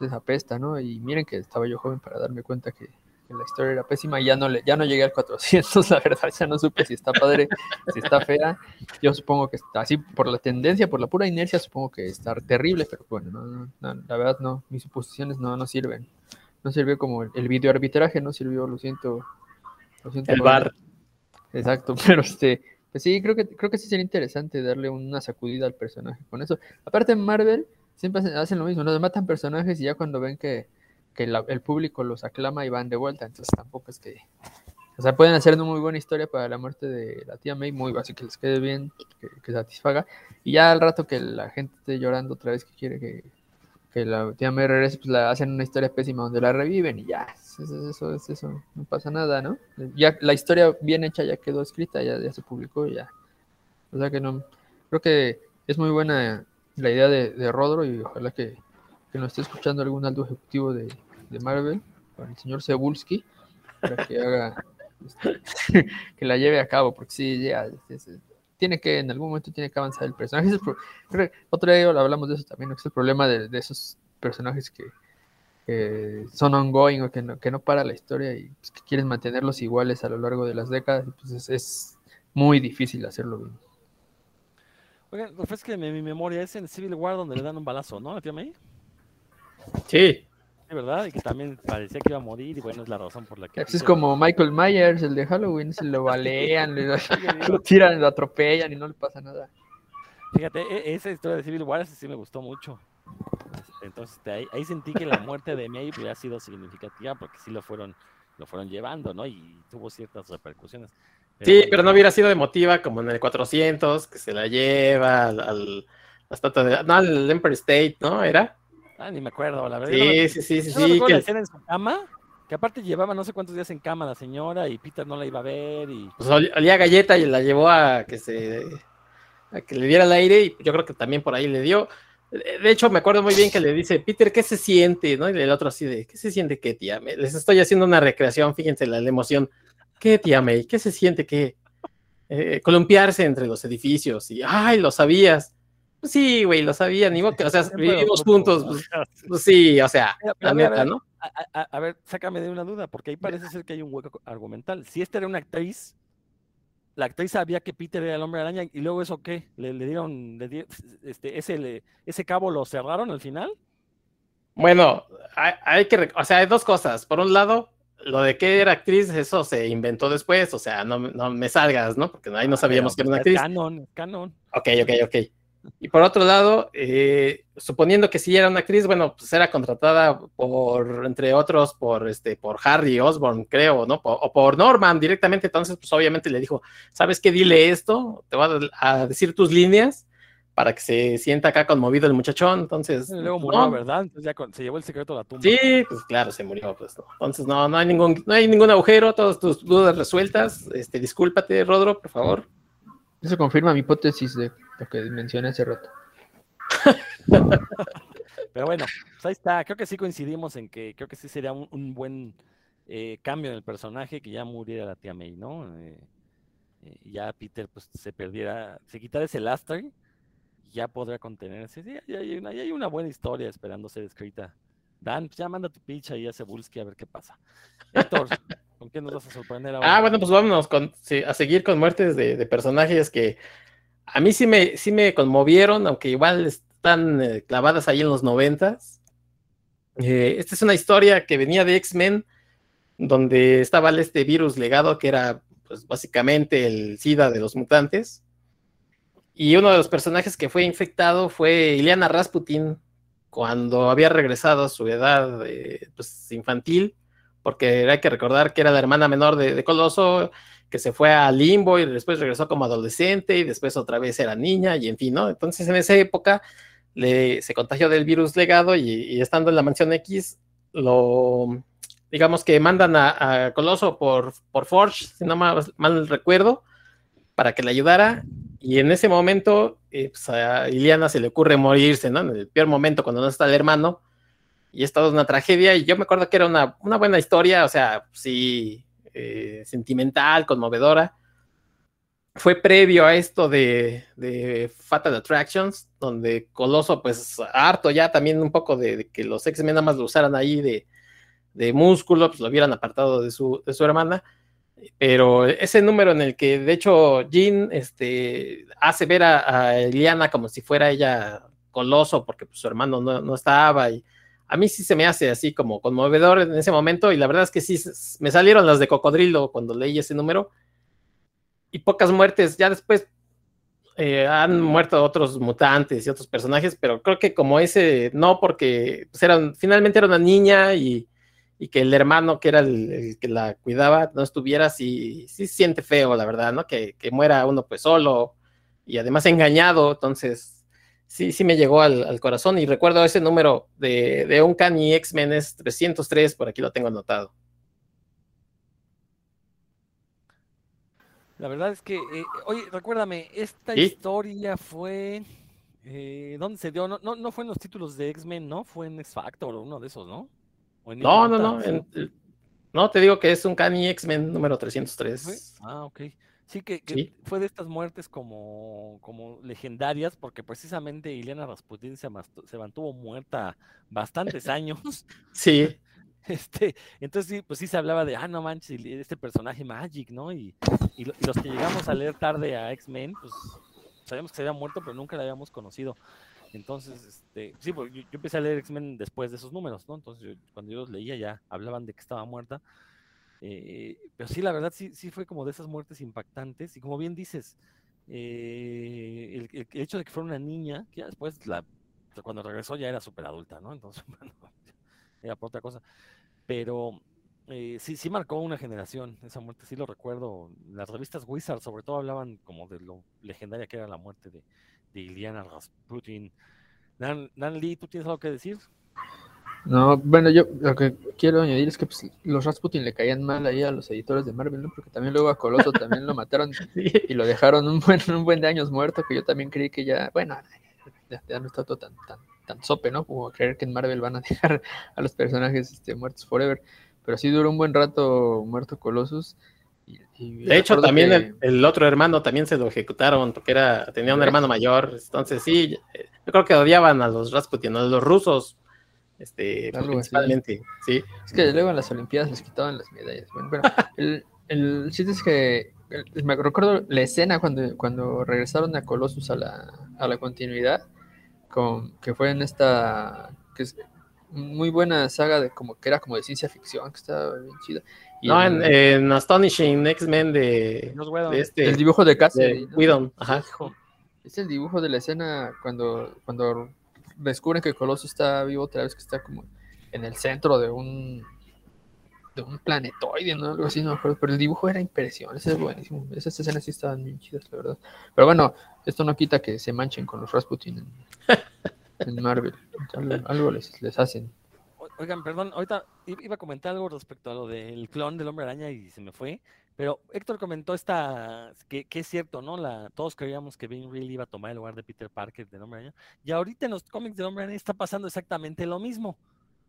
desapesta, ¿no? Y miren que estaba yo joven para darme cuenta que, la historia era pésima y ya no, le, ya no llegué al 400, [LAUGHS] la verdad, ya no supe si está padre, si está fea. Yo supongo que está así, por la tendencia, por la pura inercia, supongo que está terrible, pero bueno, no, la verdad no, mis suposiciones no, no sirven. No sirvió como el, el video arbitraje, no sirvió, lo siento. Lo siento el bar. Exacto, [LAUGHS] pero este, pues sí, creo que, creo que sí sería interesante darle una sacudida al personaje con eso. Aparte, Marvel siempre hacen lo mismo, ¿no? Matan personajes y ya cuando ven que, el público los aclama y van de vuelta, entonces tampoco es que... O sea, pueden hacer una muy buena historia para la muerte de la tía May, muy básica, que les quede bien, que, satisfaga. Y ya al rato que la gente esté llorando otra vez que quiere que, la tía May regrese, pues la hacen una historia pésima donde la reviven y ya, eso, eso, eso, no pasa nada, ¿no? Ya la historia bien hecha ya quedó escrita, ya, ya se publicó, ya. O sea que no, creo que es muy buena la idea de, de Rodro y ojalá que, que, nos esté escuchando algún alto ejecutivo de, de Marvel, con el señor Cebulski, para que haga, este, [LAUGHS] que la lleve a cabo, porque sí, ya, tiene que, en algún momento tiene que avanzar el personaje. [LAUGHS] otro día hablamos de eso también, es el problema de, de esos personajes que, son ongoing o que no, que no para la historia y pues, que quieren mantenerlos iguales a lo largo de las décadas, pues es, es muy difícil hacerlo bien. Oigan, es que mi, memoria es en Civil War donde le dan un balazo, ¿no? ¿La tía May? Sí. Sí, ¿verdad? Y que también parecía que iba a morir y bueno, es la razón por la que... Pues es como Michael Myers, el de Halloween, se lo balean, le- [LAUGHS] lo tiran, lo atropellan y no le pasa nada. Fíjate, e- esa historia de Civil War esa sí me gustó mucho. Entonces ahí, ahí sentí que la muerte de May había sido significativa porque sí lo fueron, lo fueron llevando, ¿no? Y tuvo ciertas repercusiones. Sí, bueno, pero no hubiera sido emotiva como en el 400, que se la lleva al, al- la estatua de... No, al Empire State, ¿no? ¿Era? Ah, ni me acuerdo, la verdad. yo no me- Sí, sí, sí, sí, yo no sí. recuerdo que- la escena en su cama, que aparte llevaba no sé cuántos días en cama la señora y Peter no la iba a ver y... pues, ol- olía galleta y la llevó a que se a que le diera el aire y yo creo que también por ahí le dio. De hecho, me acuerdo muy bien que le dice, Peter, ¿qué se siente? ¿No? Y el otro así de, ¿qué se siente qué, tía? Les estoy haciendo una recreación, fíjense la, la emoción. ¿Qué, tía May? ¿Qué se siente qué? Eh, columpiarse entre los edificios y, ay, lo sabías. Pues sí, güey, lo sabía, ni modo que, o sea, vivimos juntos, pues, [LAUGHS] pues sí, o sea, pero la a neta, ver, ¿no? A, a- a- a ver, sácame de una duda, porque ahí parece ser que hay un hueco argumental. Si esta era una actriz, la actriz sabía que Peter era el hombre araña, y luego eso qué, le, le dieron, le di- este, ese, le- ese cabo lo cerraron al final. Bueno, hay, hay que, o sea, hay dos cosas. Por un lado, lo de que era actriz, eso se inventó después, o sea, no, no me salgas, ¿no? Porque ahí no sabíamos que era una actriz. Canon, es canon. Ok, ok, ok. Y por otro lado, eh, suponiendo que sí era una actriz, bueno, pues era contratada por, entre otros, por este, por Harry Osborn, creo, ¿no? O por Norman directamente. Entonces, pues obviamente le dijo, ¿sabes qué? Dile esto, te voy a, a decir tus líneas para que se sienta acá conmovido el muchachón. Entonces, luego no, murió, ¿verdad? Entonces ya con- se llevó el secreto a la tumba. Sí, pues claro, se murió, pues no. Entonces no, no hay ningún, no hay ningún agujero, todas tus dudas resueltas. Este, discúlpate, Rodro, por favor. Eso confirma mi hipótesis de lo que mencioné hace rato. [LAUGHS] Pero bueno, pues ahí está. Creo que sí coincidimos en que creo que sí sería un, un buen eh, cambio en el personaje que ya muriera la tía May, ¿no? Eh, eh, ya Peter pues se perdiera, se quitara ese lastre, y ya podrá contenerse. Sí, ya hay una, ya hay una buena historia esperando ser escrita. Dan, pues ya manda tu pitch ahí a Cebulski a ver qué pasa. Héctor, ¿con qué nos vas a sorprender ahora? Ah, bueno, pues vámonos con, sí, a seguir con muertes de, de personajes que a mí sí me, sí me conmovieron, aunque igual están eh, clavadas ahí en los noventas. Eh, esta es una historia que venía de X-Men, donde estaba este virus legado que era pues, básicamente el SIDA de los mutantes. Y uno de los personajes que fue infectado fue Ileana Rasputin, cuando había regresado a su edad eh, pues, infantil, porque hay que recordar que era la hermana menor de, de Coloso, que se fue a limbo y después regresó como adolescente y después otra vez era niña y en fin, ¿no? Entonces en esa época le, se contagió del virus legado y, y estando en la mansión X, lo, digamos que mandan a, a Coloso por, por Forge, si no mal, mal recuerdo, para que le ayudara y en ese momento eh, pues a Iliana se le ocurre morirse, ¿no? En el peor momento cuando no está el hermano y es toda una tragedia y yo me acuerdo que era una, una buena historia, o sea, sí, eh, sentimental, conmovedora. Fue previo a esto de, de, Fatal Attractions, donde Coloso, pues harto ya también un poco de, que los X-Men nada más lo usaran ahí de, de, músculo, pues lo hubieran apartado de su, de su hermana. Pero ese número en el que de hecho Jean este, hace ver a, a Eliana como si fuera ella Coloso, porque pues, su hermano no, no estaba y a mí sí se me hace así como conmovedor en ese momento y la verdad es que sí, me salieron las de cocodrilo cuando leí ese número y pocas muertes, ya después eh, han muerto otros mutantes y otros personajes, pero creo que como ese no, porque pues, eran, finalmente era una niña y, y que el hermano que era el, el, que la cuidaba no estuviera, sí, sí siente feo, la verdad, ¿no? Que, que muera uno pues solo y además engañado, entonces sí, sí me llegó al, al, corazón y recuerdo ese número de, de Uncanny X-Men es 303, por aquí lo tengo anotado. La verdad es que, eh, oye, recuérdame, esta ¿Sí? historia fue, eh, ¿dónde se dio? No, no, no fue en los títulos de X-Men, ¿no? Fue en X Factor o uno de esos, ¿no? No, no, no, no, te digo que es Uncanny X-Men número 303. ¿Fue? Ah, ok. Sí, que, que ¿Sí? fue de estas muertes como, como legendarias, porque precisamente Ileana Rasputin se, se mantuvo muerta bastantes años. [LAUGHS] Sí. [LAUGHS] Este, entonces sí, pues sí se hablaba de, ah, no manches, este personaje Magic, ¿no? Y, y, y los que llegamos a leer tarde a X-Men, pues sabíamos que se había muerto, pero nunca la habíamos conocido. Entonces, este, sí, pues yo, yo empecé a leer X-Men después de esos números, ¿no? Entonces, yo- cuando yo los leía ya hablaban de que estaba muerta. Eh, pero sí, la verdad, sí, sí fue como de esas muertes impactantes. Y como bien dices, eh, el, hecho de que fuera una niña, que ya después, la, cuando regresó, ya era súper adulta, ¿no? Entonces, [LAUGHS] bueno, era por otra cosa. Pero eh, sí, sí marcó una generación esa muerte, sí lo recuerdo. Las revistas Wizard, sobre todo, hablaban como de lo legendaria que era la muerte de, de Iliana Rasputin. Dan, Dan Lee, ¿tú tienes algo que decir? No, bueno, yo lo que quiero añadir es que pues, los Rasputin le caían mal ahí a los editores de Marvel, ¿no? Porque también luego a Coloso también lo mataron [LAUGHS] Sí. y lo dejaron un buen, un buen de años muerto, que yo también creí que ya, bueno, ya, ya no está todo tan, tan, tan sope, ¿no? Como creer que en Marvel van a [LAUGHS] dejar a los personajes este, muertos forever. Pero sí duró un buen rato muerto Colossus. Y, y De hecho, también que- el, el otro hermano también se lo ejecutaron porque era, tenía un hermano mayor. Entonces, sí, yo creo que odiaban a los Rasputin, a los rusos, este, Algo así. principalmente. Sí, Es que luego en las Olimpiadas les quitaban las medallas. Bueno, bueno, [LAUGHS] el, el chiste es que el- me recuerdo la escena cuando, cuando regresaron a Colossus a la, a la continuidad, con, que fue en esta que es muy buena saga de como que era como de ciencia ficción, que estaba bien chida. Y no, en, en Astonishing X-Men de, de este, el dibujo de de Cassidy, ¿no? Whedon, ajá. Es el dibujo de la escena cuando, cuando descubren que Colossus está vivo otra vez, que está como en el centro de un de un planetoide, ¿no? Algo así, no me acuerdo. Pero el dibujo era impresión, ese es buenísimo. Esas escenas sí estaban bien chidas, la verdad. Pero bueno, esto no quita que se manchen con los Rasputin en, en Marvel. Algo, algo les, les hacen. Oigan, perdón, ahorita iba a comentar algo respecto a lo del clon del hombre araña y se me fue. Pero Héctor comentó esta, que, es cierto, ¿no? La, todos creíamos que Ben Reilly iba a tomar el lugar de Peter Parker del hombre araña. Y ahorita en los cómics del hombre araña está pasando exactamente lo mismo.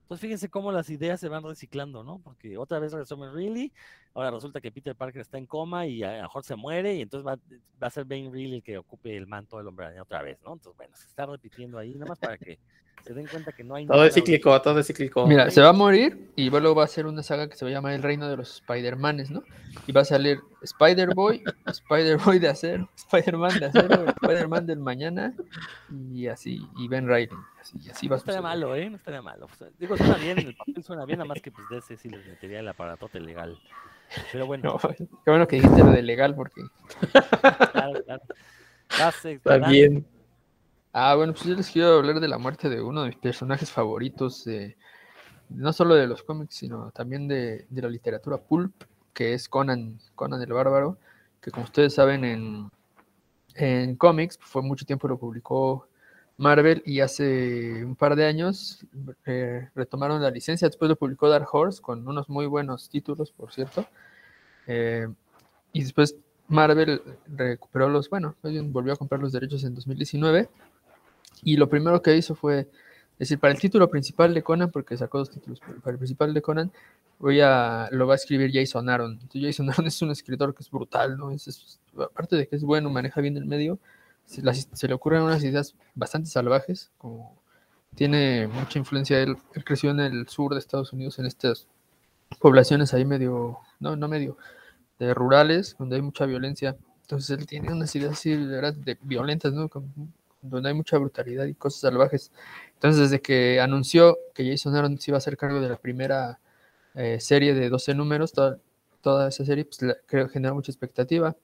Entonces fíjense cómo las ideas se van reciclando, ¿no? Porque otra vez regresó Ben Reilly, ahora resulta que Peter Parker está en coma y a lo mejor se muere y entonces va, va a ser Ben Reilly el que ocupe el manto del hombre araña otra vez, ¿no? Entonces, bueno, se está repitiendo ahí, nada más para que se den cuenta que no hay Todo nada es cíclico, todo es cíclico. Mira, se va a morir y luego va a ser una saga que se va a llamar El Reino de los Spider-Manes, ¿no? Y va a salir Spider-Boy, [LAUGHS] Spider-Boy de acero, Spider-Man de acero, Spider-Man del mañana y así, y Ben Riley. Así, y así va No a estaría malo, ¿eh? No estaría malo. O sea, digo, suena bien, el papel suena bien, nada más que pues de ese sí les metería el aparatote legal. Pero bueno, [LAUGHS] No, qué bueno que dijiste lo de legal porque... [LAUGHS] claro, claro. Está bien. Ah, bueno, pues yo les quiero hablar de la muerte de uno de mis personajes favoritos, de- no solo de los cómics, sino también de, de la literatura pulp, que es Conan, Conan el Bárbaro, que como ustedes saben en, en cómics, fue mucho tiempo lo publicó Marvel y hace un par de años eh, retomaron la licencia, después lo publicó Dark Horse con unos muy buenos títulos, por cierto. Eh, y después Marvel recuperó los, bueno, volvió a comprar los derechos en 2019. Y lo primero que hizo fue, decir, para el título principal de Conan, porque sacó dos títulos, para el principal de Conan, voy a, lo va a escribir Jason Aaron. Entonces, Jason Aaron [LAUGHS] es un escritor que es brutal, ¿no? Es, aparte de que es bueno, maneja bien el medio, se, las- se le ocurren unas ideas bastante salvajes, como tiene mucha influencia, él, él creció en el sur de Estados Unidos, en estas poblaciones ahí medio, no, no medio, de rurales, donde hay mucha violencia. Entonces él tiene unas ideas así, de de violentas, ¿no? Donde hay mucha brutalidad y cosas salvajes. Entonces, desde que anunció que Jason Aaron se iba a hacer cargo de la primera eh, serie de 12 números, toda, toda esa serie, pues creo generó mucha expectativa.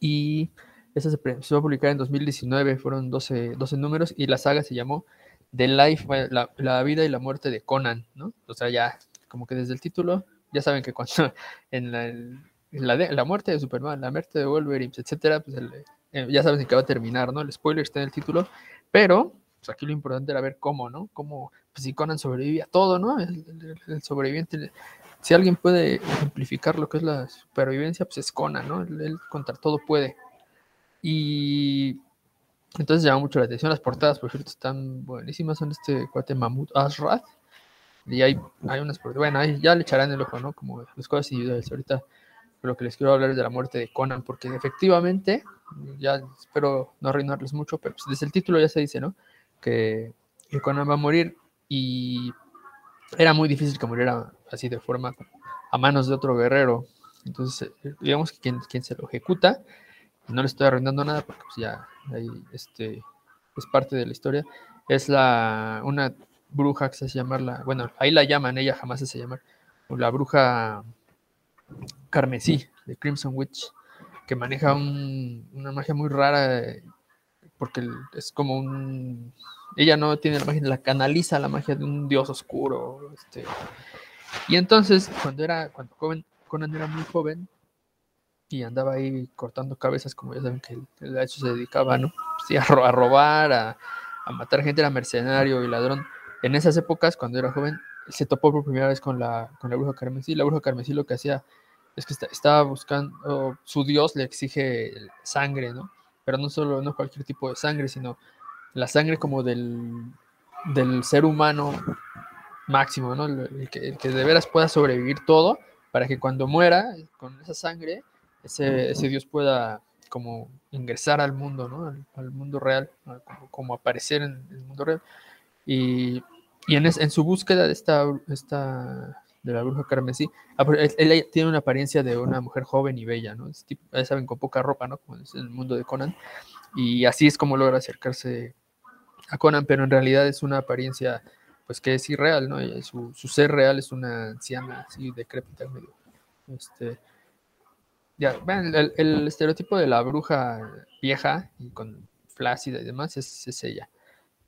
Y esa se, va a publicar en 2019, fueron 12, 12 números, y la saga se llamó The Life, la, la vida y la muerte de Conan, ¿no? O sea, ya, como que desde el título, ya saben que cuando [LAUGHS] en la, en la, la muerte de Superman, la muerte de Wolverine, etcétera, pues el- eh, ya saben en qué va a terminar, ¿no? El spoiler está en el título, pero pues aquí lo importante era ver cómo, ¿no? Cómo, pues si Conan sobrevive a todo, ¿no? El, el- el sobreviviente, si alguien puede ejemplificar lo que es la supervivencia, pues es Conan, ¿no? Él, él contra todo puede. Y entonces llama mucho la atención. Las portadas, por cierto, están buenísimas. Son este cuate Mamut Asrat. Y hay, hay unas, por- bueno, ahí ya le echarán el ojo, ¿no? Como las cosas individuales. Ahorita lo que les quiero hablar es de la muerte de Conan, porque efectivamente, ya espero no arruinarles mucho, pero pues desde el título ya se dice, ¿no? Que, Conan va a morir y era muy difícil que muriera así de forma a manos de otro guerrero. Entonces, eh, digamos que quien, se lo ejecuta, no le estoy arruinando nada porque pues ya este es parte de la historia, es la una bruja que se hace llamar la, bueno, ahí la llaman, ella jamás se hace llamar, la bruja carmesí de Crimson Witch, maneja un- una magia muy rara, porque es como un, ella no tiene la magia, la canaliza la magia de un dios oscuro, este, y entonces cuando era, cuando joven, Conan era muy joven, y andaba ahí cortando cabezas, como ya saben que él- a se dedicaba, ¿no? Sí, a robar, a, a matar gente, era mercenario y ladrón. En esas épocas, cuando era joven, se topó por primera vez con la, con la bruja carmesí. La bruja carmesí lo que hacía es que esta- estaba buscando, su dios le exige sangre, ¿no? Pero no solo, no cualquier tipo de sangre, sino la sangre como del, del ser humano máximo, ¿no? El, que, el que de veras pueda sobrevivir todo, para que cuando muera, con esa sangre, ese, ese dios pueda como ingresar al mundo, ¿no? Al, mundo real, como aparecer en el mundo real. Y, y en, es- en su búsqueda de esta, esta de la bruja carmesí, ah, él, tiene una apariencia de una mujer joven y bella, ¿no? Es tipo- saben, con poca ropa, ¿no? Como es el mundo de Conan. Y así es como logra acercarse a Conan, pero en realidad es una apariencia, pues que es irreal, ¿no? Su, su ser real es una anciana, así, decrépita, medio, este, ya, el, el estereotipo de la bruja vieja y con flácida y demás es, es ella.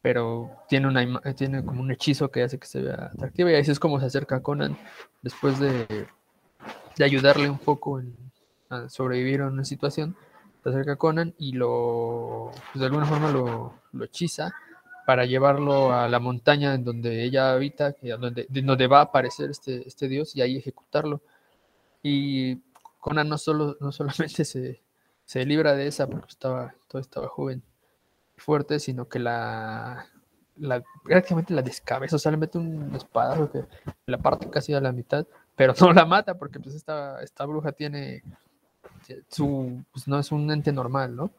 Pero tiene, una, tiene como un hechizo que hace que se vea atractiva y así es como se acerca a Conan después de, de ayudarle un poco en, a sobrevivir a una situación. Se acerca a Conan y lo, pues, de alguna forma lo, lo hechiza para llevarlo a la montaña en donde ella habita, que, donde, de donde va a aparecer este, este dios y ahí ejecutarlo. Y Conan no, solo, no solamente se, se libra de esa porque estaba, todo estaba joven fuerte, sino que la, la prácticamente la descabeza, o sea, le mete un espadazo que la parte casi a la mitad, pero [LAUGHS] no la mata porque pues esta, esta bruja tiene su, pues no es un ente normal, ¿no?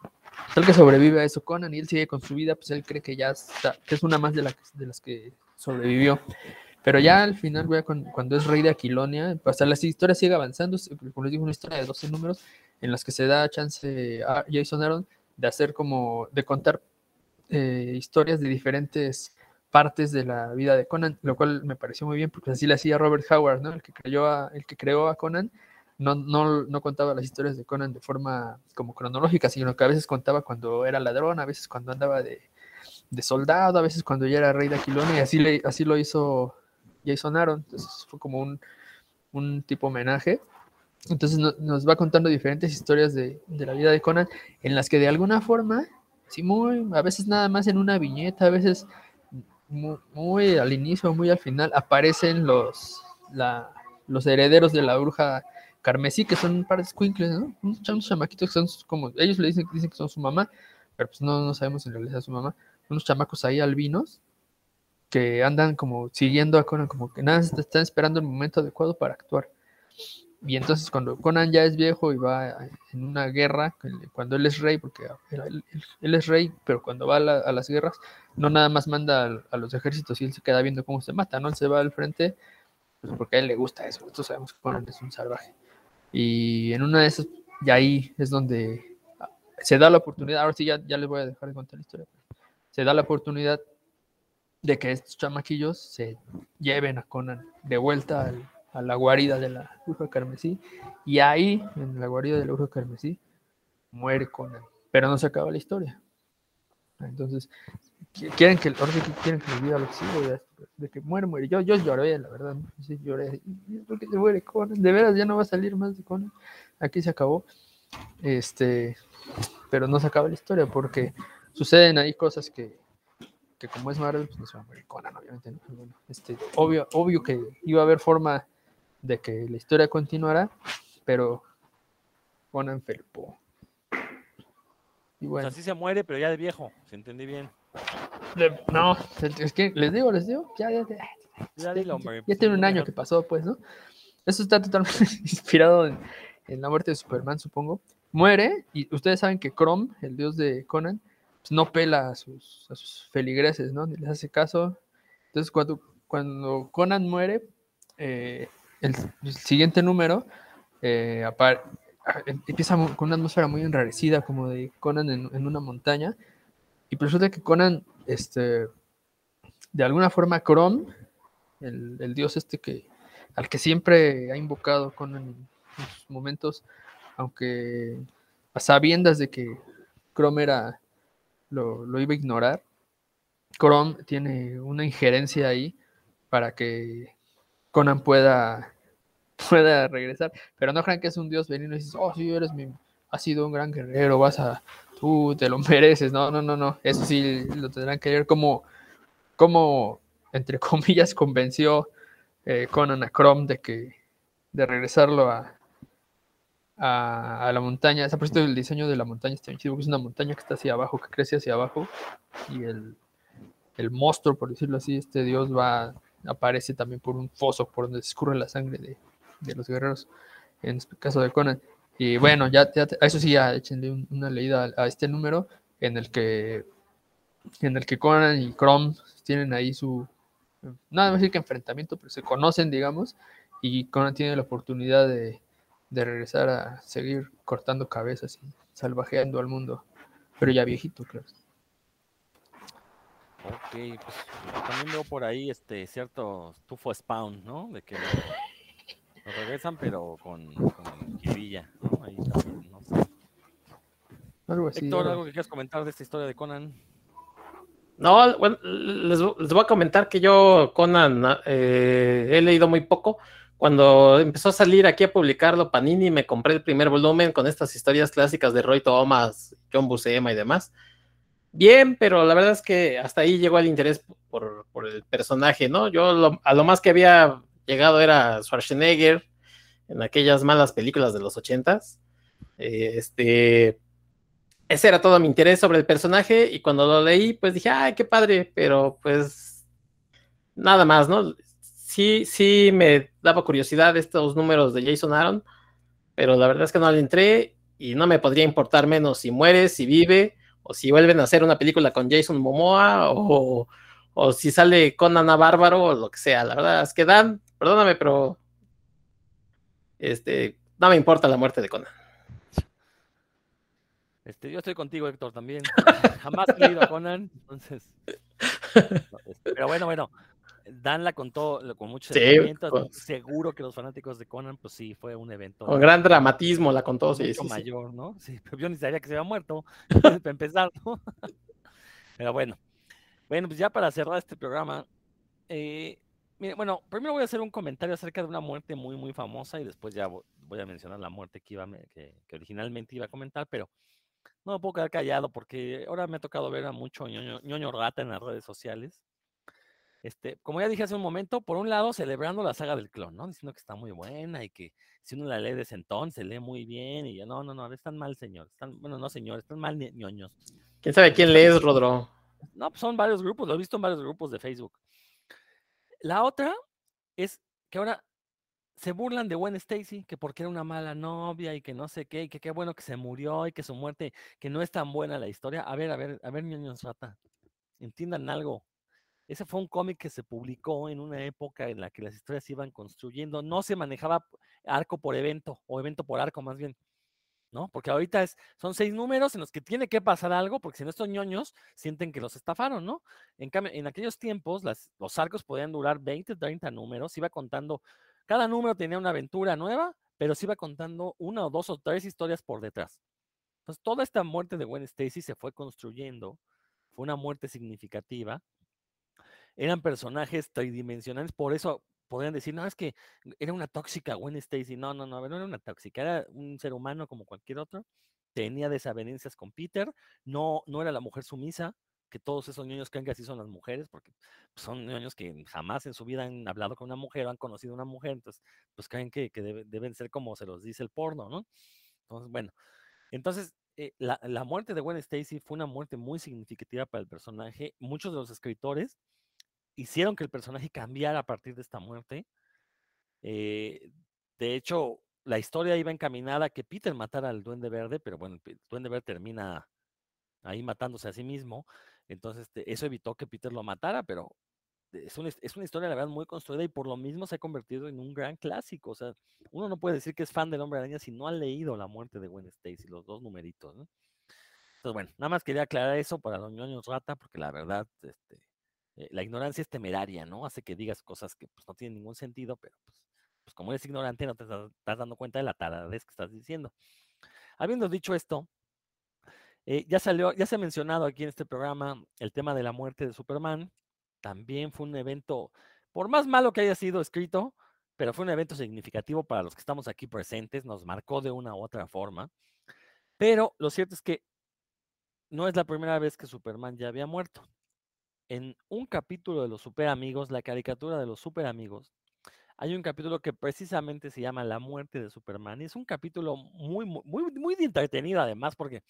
El que sobrevive a eso Conan y él sigue con su vida, pues él cree que ya está, que es una más de, la, de las que sobrevivió. Pero ya al final, güey, cuando, es rey de Aquilonia, pues la historia sigue avanzando, como les digo, una historia de 12 números en las que se da chance a Jason Aaron de hacer como, de contar eh, historias de diferentes partes de la vida de Conan, lo cual me pareció muy bien porque así le hacía Robert Howard, ¿no? El que, creyó a- el que creó a Conan, no, no, no contaba las historias de Conan de forma como cronológica, sino que a veces contaba cuando era ladrón, a veces cuando andaba de, de soldado, a veces cuando ya era rey de Aquilonia, y así, le, así lo hizo Jason Aaron. Entonces fue como un, un tipo homenaje. Entonces no- nos va contando diferentes historias de, de la vida de Conan, en las que de alguna forma, sí, muy, a veces nada más en una viñeta, a veces muy, al inicio, muy al final, aparecen los, la- los herederos de la bruja carmesí, que son un par de squinkles, ¿no? Unos cham- chamaquitos que son como, ellos le dicen, dicen que son su mamá, pero pues no, no sabemos en realidad su mamá, unos chamacos ahí albinos que andan como siguiendo a Conan, como que nada, est- están esperando el momento adecuado para actuar. Y entonces cuando Conan ya es viejo y va a- en una guerra, cuando él es rey, porque él, él- es rey, pero cuando va a, la- a las guerras, no nada más manda al- a, los ejércitos y él se queda viendo cómo se mata, ¿no? Él se va al frente, pues porque a él le gusta eso, nosotros sabemos que Conan es un salvaje. Y en una de esas, y ahí es donde ah, se da la oportunidad, ahora sí ya, ya les voy a dejar de contar la historia, se da la oportunidad de que estos chamaquillos se lleven a Conan de vuelta al- a la guarida de la bruja carmesí y ahí, en la guarida de la bruja carmesí, muere Conan, pero no se acaba la historia. Entonces, qui- quieren que, ahora sí quieren que les diga lo que sigo, de, que muere, muere. Yo, yo lloré, la verdad, sí, lloré. ¿Por qué se muere Conan? De veras, ya no va a salir más de Conan. Aquí se acabó. Este, pero no se acaba la historia porque suceden ahí cosas que, que como es Marvel, pues no se va a morir Conan, obviamente. ¿no? Bueno, este, obvio, obvio que iba a haber forma de que la historia continuara, pero Conan felpó. Y O bueno, sea, sí se muere, pero ya de viejo, si entendí bien. no, es que les digo, les digo, ya, ya, ya, Ya dilo, hombre. ya tiene un año que pasó, pues, ¿no? Eso está totalmente [LAUGHS] inspirado en, en la muerte de Superman, supongo. Muere, y ustedes saben que Chrome, el dios de Conan, pues, no pela a sus, a sus feligreses, ¿no? Ni les hace caso. Entonces, cuando, cuando Conan muere, eh, el, siguiente número eh, empieza con una atmósfera muy enrarecida, como de Conan en, una montaña, Y pues resulta que Conan, este, de alguna forma, Chrome, el, dios este que al que siempre ha invocado Conan en sus momentos, aunque a sabiendas de que Chrome era, lo, lo iba a ignorar, Chrome tiene una injerencia ahí para que Conan pueda, pueda regresar. Pero no crean que es un dios venido y dices, oh, sí, eres mi, has sido un gran guerrero, vas a, tú te lo mereces. No, no, no, no. Eso sí lo tendrán que ver como, como entre comillas, convenció eh, Conan a Chrome de que de regresarlo a, a, la montaña. Se ha puesto el diseño de la montaña está bien chido, es una montaña que está hacia abajo, que crece hacia abajo, y el, el monstruo, por decirlo así, este dios va, aparece también por un foso por donde escurre la sangre de, de los guerreros, en este caso de Conan. Y bueno, ya, eso sí, ya échenle un- una leída a, a este número en el que en el que Conan y Chrome tienen ahí su nada más decir que enfrentamiento, pero se conocen, digamos, y Conan tiene la oportunidad de, de regresar a seguir cortando cabezas y salvajeando al mundo, pero ya viejito, claro. Ok, pues también veo por ahí este cierto tufo spawn, ¿no? De que lo, regresan, pero con, con jiribilla, ¿no? Ahí también, no sé. Algo así. Héctor, algo- ¿algo que quieras comentar de esta historia de Conan? No, bueno, les, les voy a comentar que yo, Conan, eh, he leído muy poco. Cuando empezó a salir aquí a publicarlo Panini, me compré el primer volumen con estas historias clásicas de Roy Thomas, John Buscema y demás. Bien, pero la verdad es que hasta ahí llegó el interés por, por el personaje, ¿no? Yo lo- a lo más que había llegado era Schwarzenegger en aquellas malas películas de los ochentas. Eh, este, ese era todo mi interés sobre el personaje y cuando lo leí, pues dije, ay, qué padre, pero pues nada más, ¿no? Sí, sí me daba curiosidad estos números de Jason Aaron, pero la verdad es que no le entré y no me podría importar menos si muere, si vive, o si vuelven a hacer una película con Jason Momoa, o, o si sale Conan a Bárbaro, o lo que sea. La verdad es que Dan, perdóname, pero este, no me importa la muerte de Conan. Este, yo estoy contigo, Héctor, también. [LAUGHS] Jamás he leído a Conan, entonces. pero bueno, bueno. Dan la contó con mucho Sí, Seguro que los fanáticos de Conan, pues sí, fue un evento Con gran dramatismo la contó, sí, mucho sí, sí. mayor, ¿no? Sí, pero yo ni sabía que se había muerto, [LAUGHS] para empezar, ¿no? [LAUGHS] Pero bueno. Bueno, pues ya para cerrar este programa, eh, mire, bueno, primero voy a hacer un comentario acerca de una muerte muy, muy famosa y después ya vo- voy a mencionar la muerte que, iba, que, que originalmente iba a comentar, pero no me puedo quedar callado porque ahora me ha tocado ver a mucho ñoño, ñoño rata en las redes sociales. Este, como ya dije hace un momento, por un lado celebrando la saga del clon, ¿no? Diciendo que está muy buena y que si uno la lee de sentón, se lee muy bien y yo, no, no, no, están mal, señor. Están, bueno, no, señor, están mal ñoños. ¿Quién sabe quién lees, Rodro? No, pues son varios grupos, lo he visto en varios grupos de Facebook. La otra es que ahora se burlan de Gwen Stacy, que porque era una mala novia y que no sé qué, y que qué bueno que se murió y que su muerte, que no es tan buena la historia. A ver, a ver, a ver, ñoños rata, entiendan algo. Ese fue un cómic que se publicó en una época en la que las historias se iban construyendo, no se manejaba arco por evento, o evento por arco más bien. ¿No? Porque ahorita es, son seis números en los que tiene que pasar algo, porque si no estos ñoños sienten que los estafaron, ¿no? En cambio, en aquellos tiempos las, los arcos podían durar 20, 30 números, iba contando, cada número tenía una aventura nueva, pero se iba contando una o dos o tres historias por detrás. Entonces, toda esta muerte de Gwen Stacy se fue construyendo, fue una muerte significativa, eran personajes tridimensionales, por eso podrían decir, no, es que era una tóxica Gwen Stacy. No, no, no, no era una tóxica, era un ser humano como cualquier otro. Tenía desavenencias con Peter, no, no era la mujer sumisa, que todos esos niños creen que así son las mujeres, porque son niños que jamás en su vida han hablado con una mujer o han conocido a una mujer, entonces pues creen que, que debe- deben ser como se los dice el porno, ¿no? Entonces, bueno, entonces eh, la, la muerte de Gwen Stacy fue una muerte muy significativa para el personaje. Muchos de los escritores hicieron que el personaje cambiara a partir de esta muerte. Eh, de hecho, la historia iba encaminada a que Peter matara al Duende Verde, pero bueno, el Duende Verde termina ahí matándose a sí mismo. Entonces, eso evitó que Peter lo matara, pero es una, es una historia, la verdad, muy construida y por lo mismo se ha convertido en un gran clásico. O sea, uno no puede decir que es fan del Hombre Araña si no ha leído La muerte de Gwen Stacy, los dos numeritos. Entonces, bueno, nada más quería aclarar eso para Don Ñoños Rata, porque la verdad, este, eh, la ignorancia es temeraria, ¿no? Hace que digas cosas que pues, no tienen ningún sentido, pero pues, pues como eres ignorante no te estás, dando cuenta de la taradez que estás diciendo. Habiendo dicho esto, eh, ya salió, ya se ha mencionado aquí en este programa el tema de la muerte de Superman. También fue un evento, por más malo que haya sido escrito, pero fue un evento significativo para los que estamos aquí presentes, nos marcó de una u otra forma. Pero lo cierto es que no es la primera vez que Superman ya había muerto. En un capítulo de los Super Amigos, la caricatura de los Super Amigos, hay un capítulo que precisamente se llama La muerte de Superman. Y es un capítulo muy, muy, muy, muy entretenido además, porque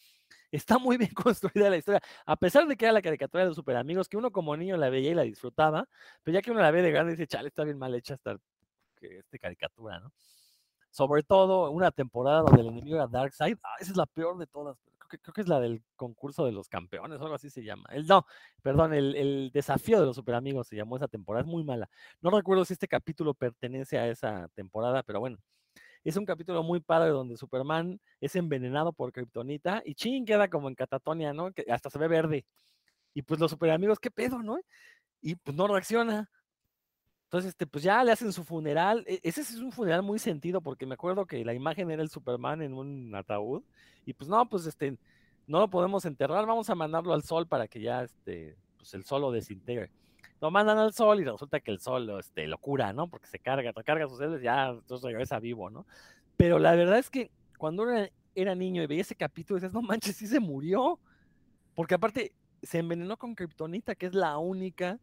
está muy bien [LAUGHS] construida la historia. A pesar de que era la caricatura de los Super Amigos, que uno como niño la veía y la disfrutaba, pero ya que uno la ve de grande dice, chale, está bien mal hecha esta, caricatura, ¿no? Sobre todo una temporada donde el enemigo era Darkseid. Ah, esa es la peor de todas. Creo que, es la del concurso de los campeones o algo así se llama. El, no, perdón, el, el desafío de los super amigos se llamó esa temporada. Es muy mala. No recuerdo si este capítulo pertenece a esa temporada, pero bueno. Es un capítulo muy padre donde Superman es envenenado por Kryptonita y ching queda como en catatonia, ¿no? Que hasta se ve verde. Y pues los super amigos, ¿qué pedo, no? Y pues no reacciona. Entonces, este, pues ya le hacen su funeral. E, ese es un funeral muy sentido, porque me acuerdo que la imagen era el Superman en un ataúd. Y pues no, pues este, no lo podemos enterrar, vamos a mandarlo al sol para que ya este, pues el sol lo desintegre. Lo mandan al sol y resulta que el sol este, lo cura, ¿no? Porque se carga, recarga sus células, ya entonces regresa vivo, ¿no? Pero la verdad es que cuando era, niño y veía ese capítulo, dices, no manches, sí se murió. Porque aparte se envenenó con kriptonita, que es la única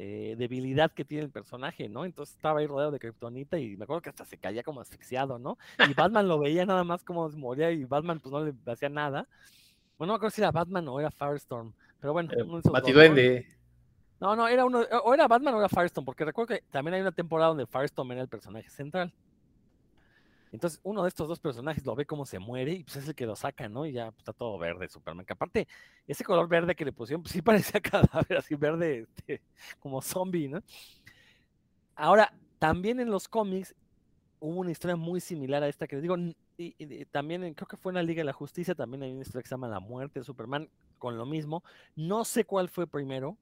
eh, debilidad que tiene el personaje, ¿no? Entonces estaba ahí rodeado de Kryptonita y me acuerdo que hasta se caía como asfixiado, ¿no? Y Batman lo veía nada más como moría y Batman pues no le hacía nada. Bueno, no me acuerdo si era Batman o era Firestorm, pero bueno. Eh, Batiduende. ¿no? no, era uno, o era Batman o era Firestorm, porque recuerdo que también hay una temporada donde Firestorm era el personaje central. Entonces, uno de estos dos personajes lo ve como se muere y pues es el que lo saca, ¿no? Y ya pues, está todo verde Superman. Que aparte, ese color verde que le pusieron, pues sí [LAUGHS] parecía cadáver, así verde, este, como zombie, ¿no? Ahora, también en los cómics hubo una historia muy similar a esta que les digo. Y, también creo que fue en la Liga de la Justicia, también hay una historia que se llama La muerte de Superman, con lo mismo. No sé cuál fue primero.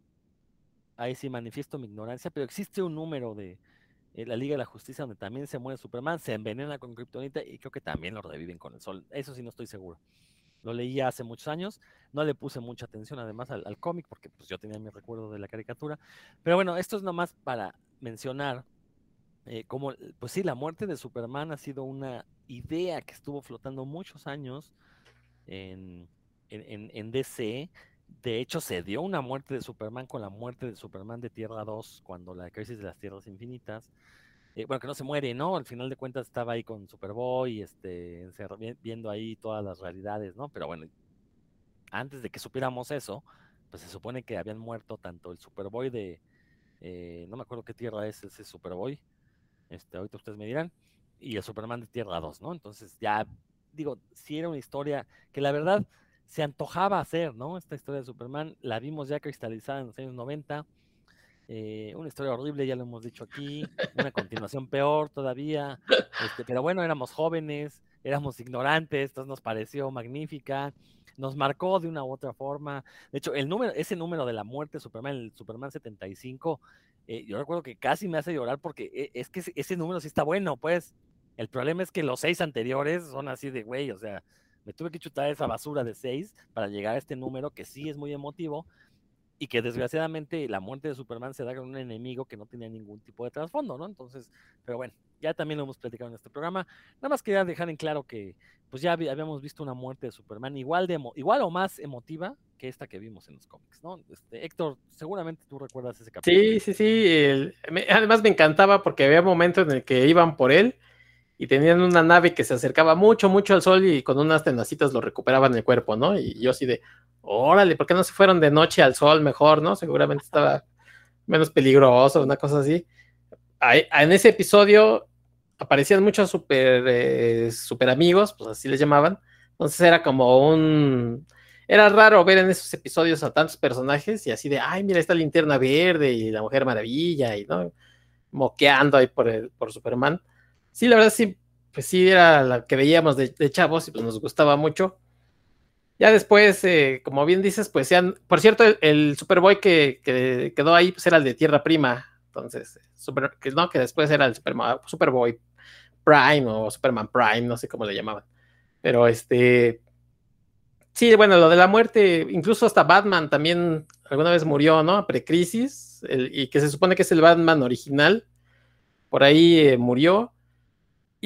Ahí sí manifiesto mi ignorancia, pero existe un número de, eh, la Liga de la Justicia, donde también se muere Superman, se envenena con Kryptonita y creo que también lo reviven con el sol. Eso sí no estoy seguro. Lo leí hace muchos años, no le puse mucha atención además al, cómic porque pues yo tenía mi recuerdo de la caricatura. Pero bueno, esto es nomás para mencionar eh, cómo, pues sí, la muerte de Superman ha sido una idea que estuvo flotando muchos años en, en, en DC. De hecho, se dio una muerte de Superman con la muerte de Superman de Tierra 2, cuando la crisis de las Tierras Infinitas. Eh, bueno, que no se muere, ¿no? Al final de cuentas estaba ahí con Superboy, este, viendo ahí todas las realidades, ¿no? Pero bueno, antes de que supiéramos eso, pues se supone que habían muerto tanto el Superboy de, eh, no me acuerdo qué tierra es ese Superboy, este, ahorita ustedes me dirán, y el Superman de Tierra 2, ¿no? Entonces ya, digo, si era una historia que la verdad se antojaba hacer, ¿no? Esta historia de Superman, la vimos ya cristalizada en los años 90. Eh, una historia horrible, ya lo hemos dicho aquí, una continuación peor todavía, este, pero bueno, éramos jóvenes, éramos ignorantes, entonces nos pareció magnífica, nos marcó de una u otra forma. De hecho, el número, ese número de la muerte de Superman, el Superman 75, eh, yo recuerdo que casi me hace llorar porque eh, es que ese número sí está bueno, pues. El problema es que los seis anteriores son así de güey, o sea, me tuve que chutar esa basura de seis para llegar a este número que sí es muy emotivo y que desgraciadamente la muerte de Superman se da con un enemigo que no tenía ningún tipo de trasfondo, ¿no? Entonces, pero bueno, ya también lo hemos platicado en este programa. Nada más quería dejar en claro que pues ya habíamos visto una muerte de Superman igual de igual o más emotiva que esta que vimos en los cómics, ¿no? Este, Héctor, seguramente tú recuerdas ese capítulo. Sí, sí, sí. además me encantaba porque había momentos en el que iban por él y tenían una nave que se acercaba mucho, mucho al sol y con unas tenacitas lo recuperaban el cuerpo, ¿no? Y yo así de, órale, ¿por qué no se fueron de noche al sol mejor, no? Seguramente estaba menos peligroso, una cosa así. en ese episodio aparecían muchos super, eh, super amigos, pues así les llamaban. Entonces era como un... Era raro ver en esos episodios a tantos personajes y así de, ay, mira, esta linterna verde y la Mujer Maravilla y, ¿no? Moqueando ahí por, el, por Superman sí, la verdad sí, pues sí era la que veíamos de, chavos y pues nos gustaba mucho. Ya después, eh, como bien dices, pues sean, por cierto, el, Superboy que, que, quedó ahí pues era el de Tierra Prima, entonces, super, que no, que después era el Superboy Prime o Superman Prime, no sé cómo le llamaban. Pero este, sí, bueno, lo de la muerte, incluso hasta Batman también alguna vez murió, ¿no? Precrisis, y que se supone que es el Batman original, por ahí eh, murió,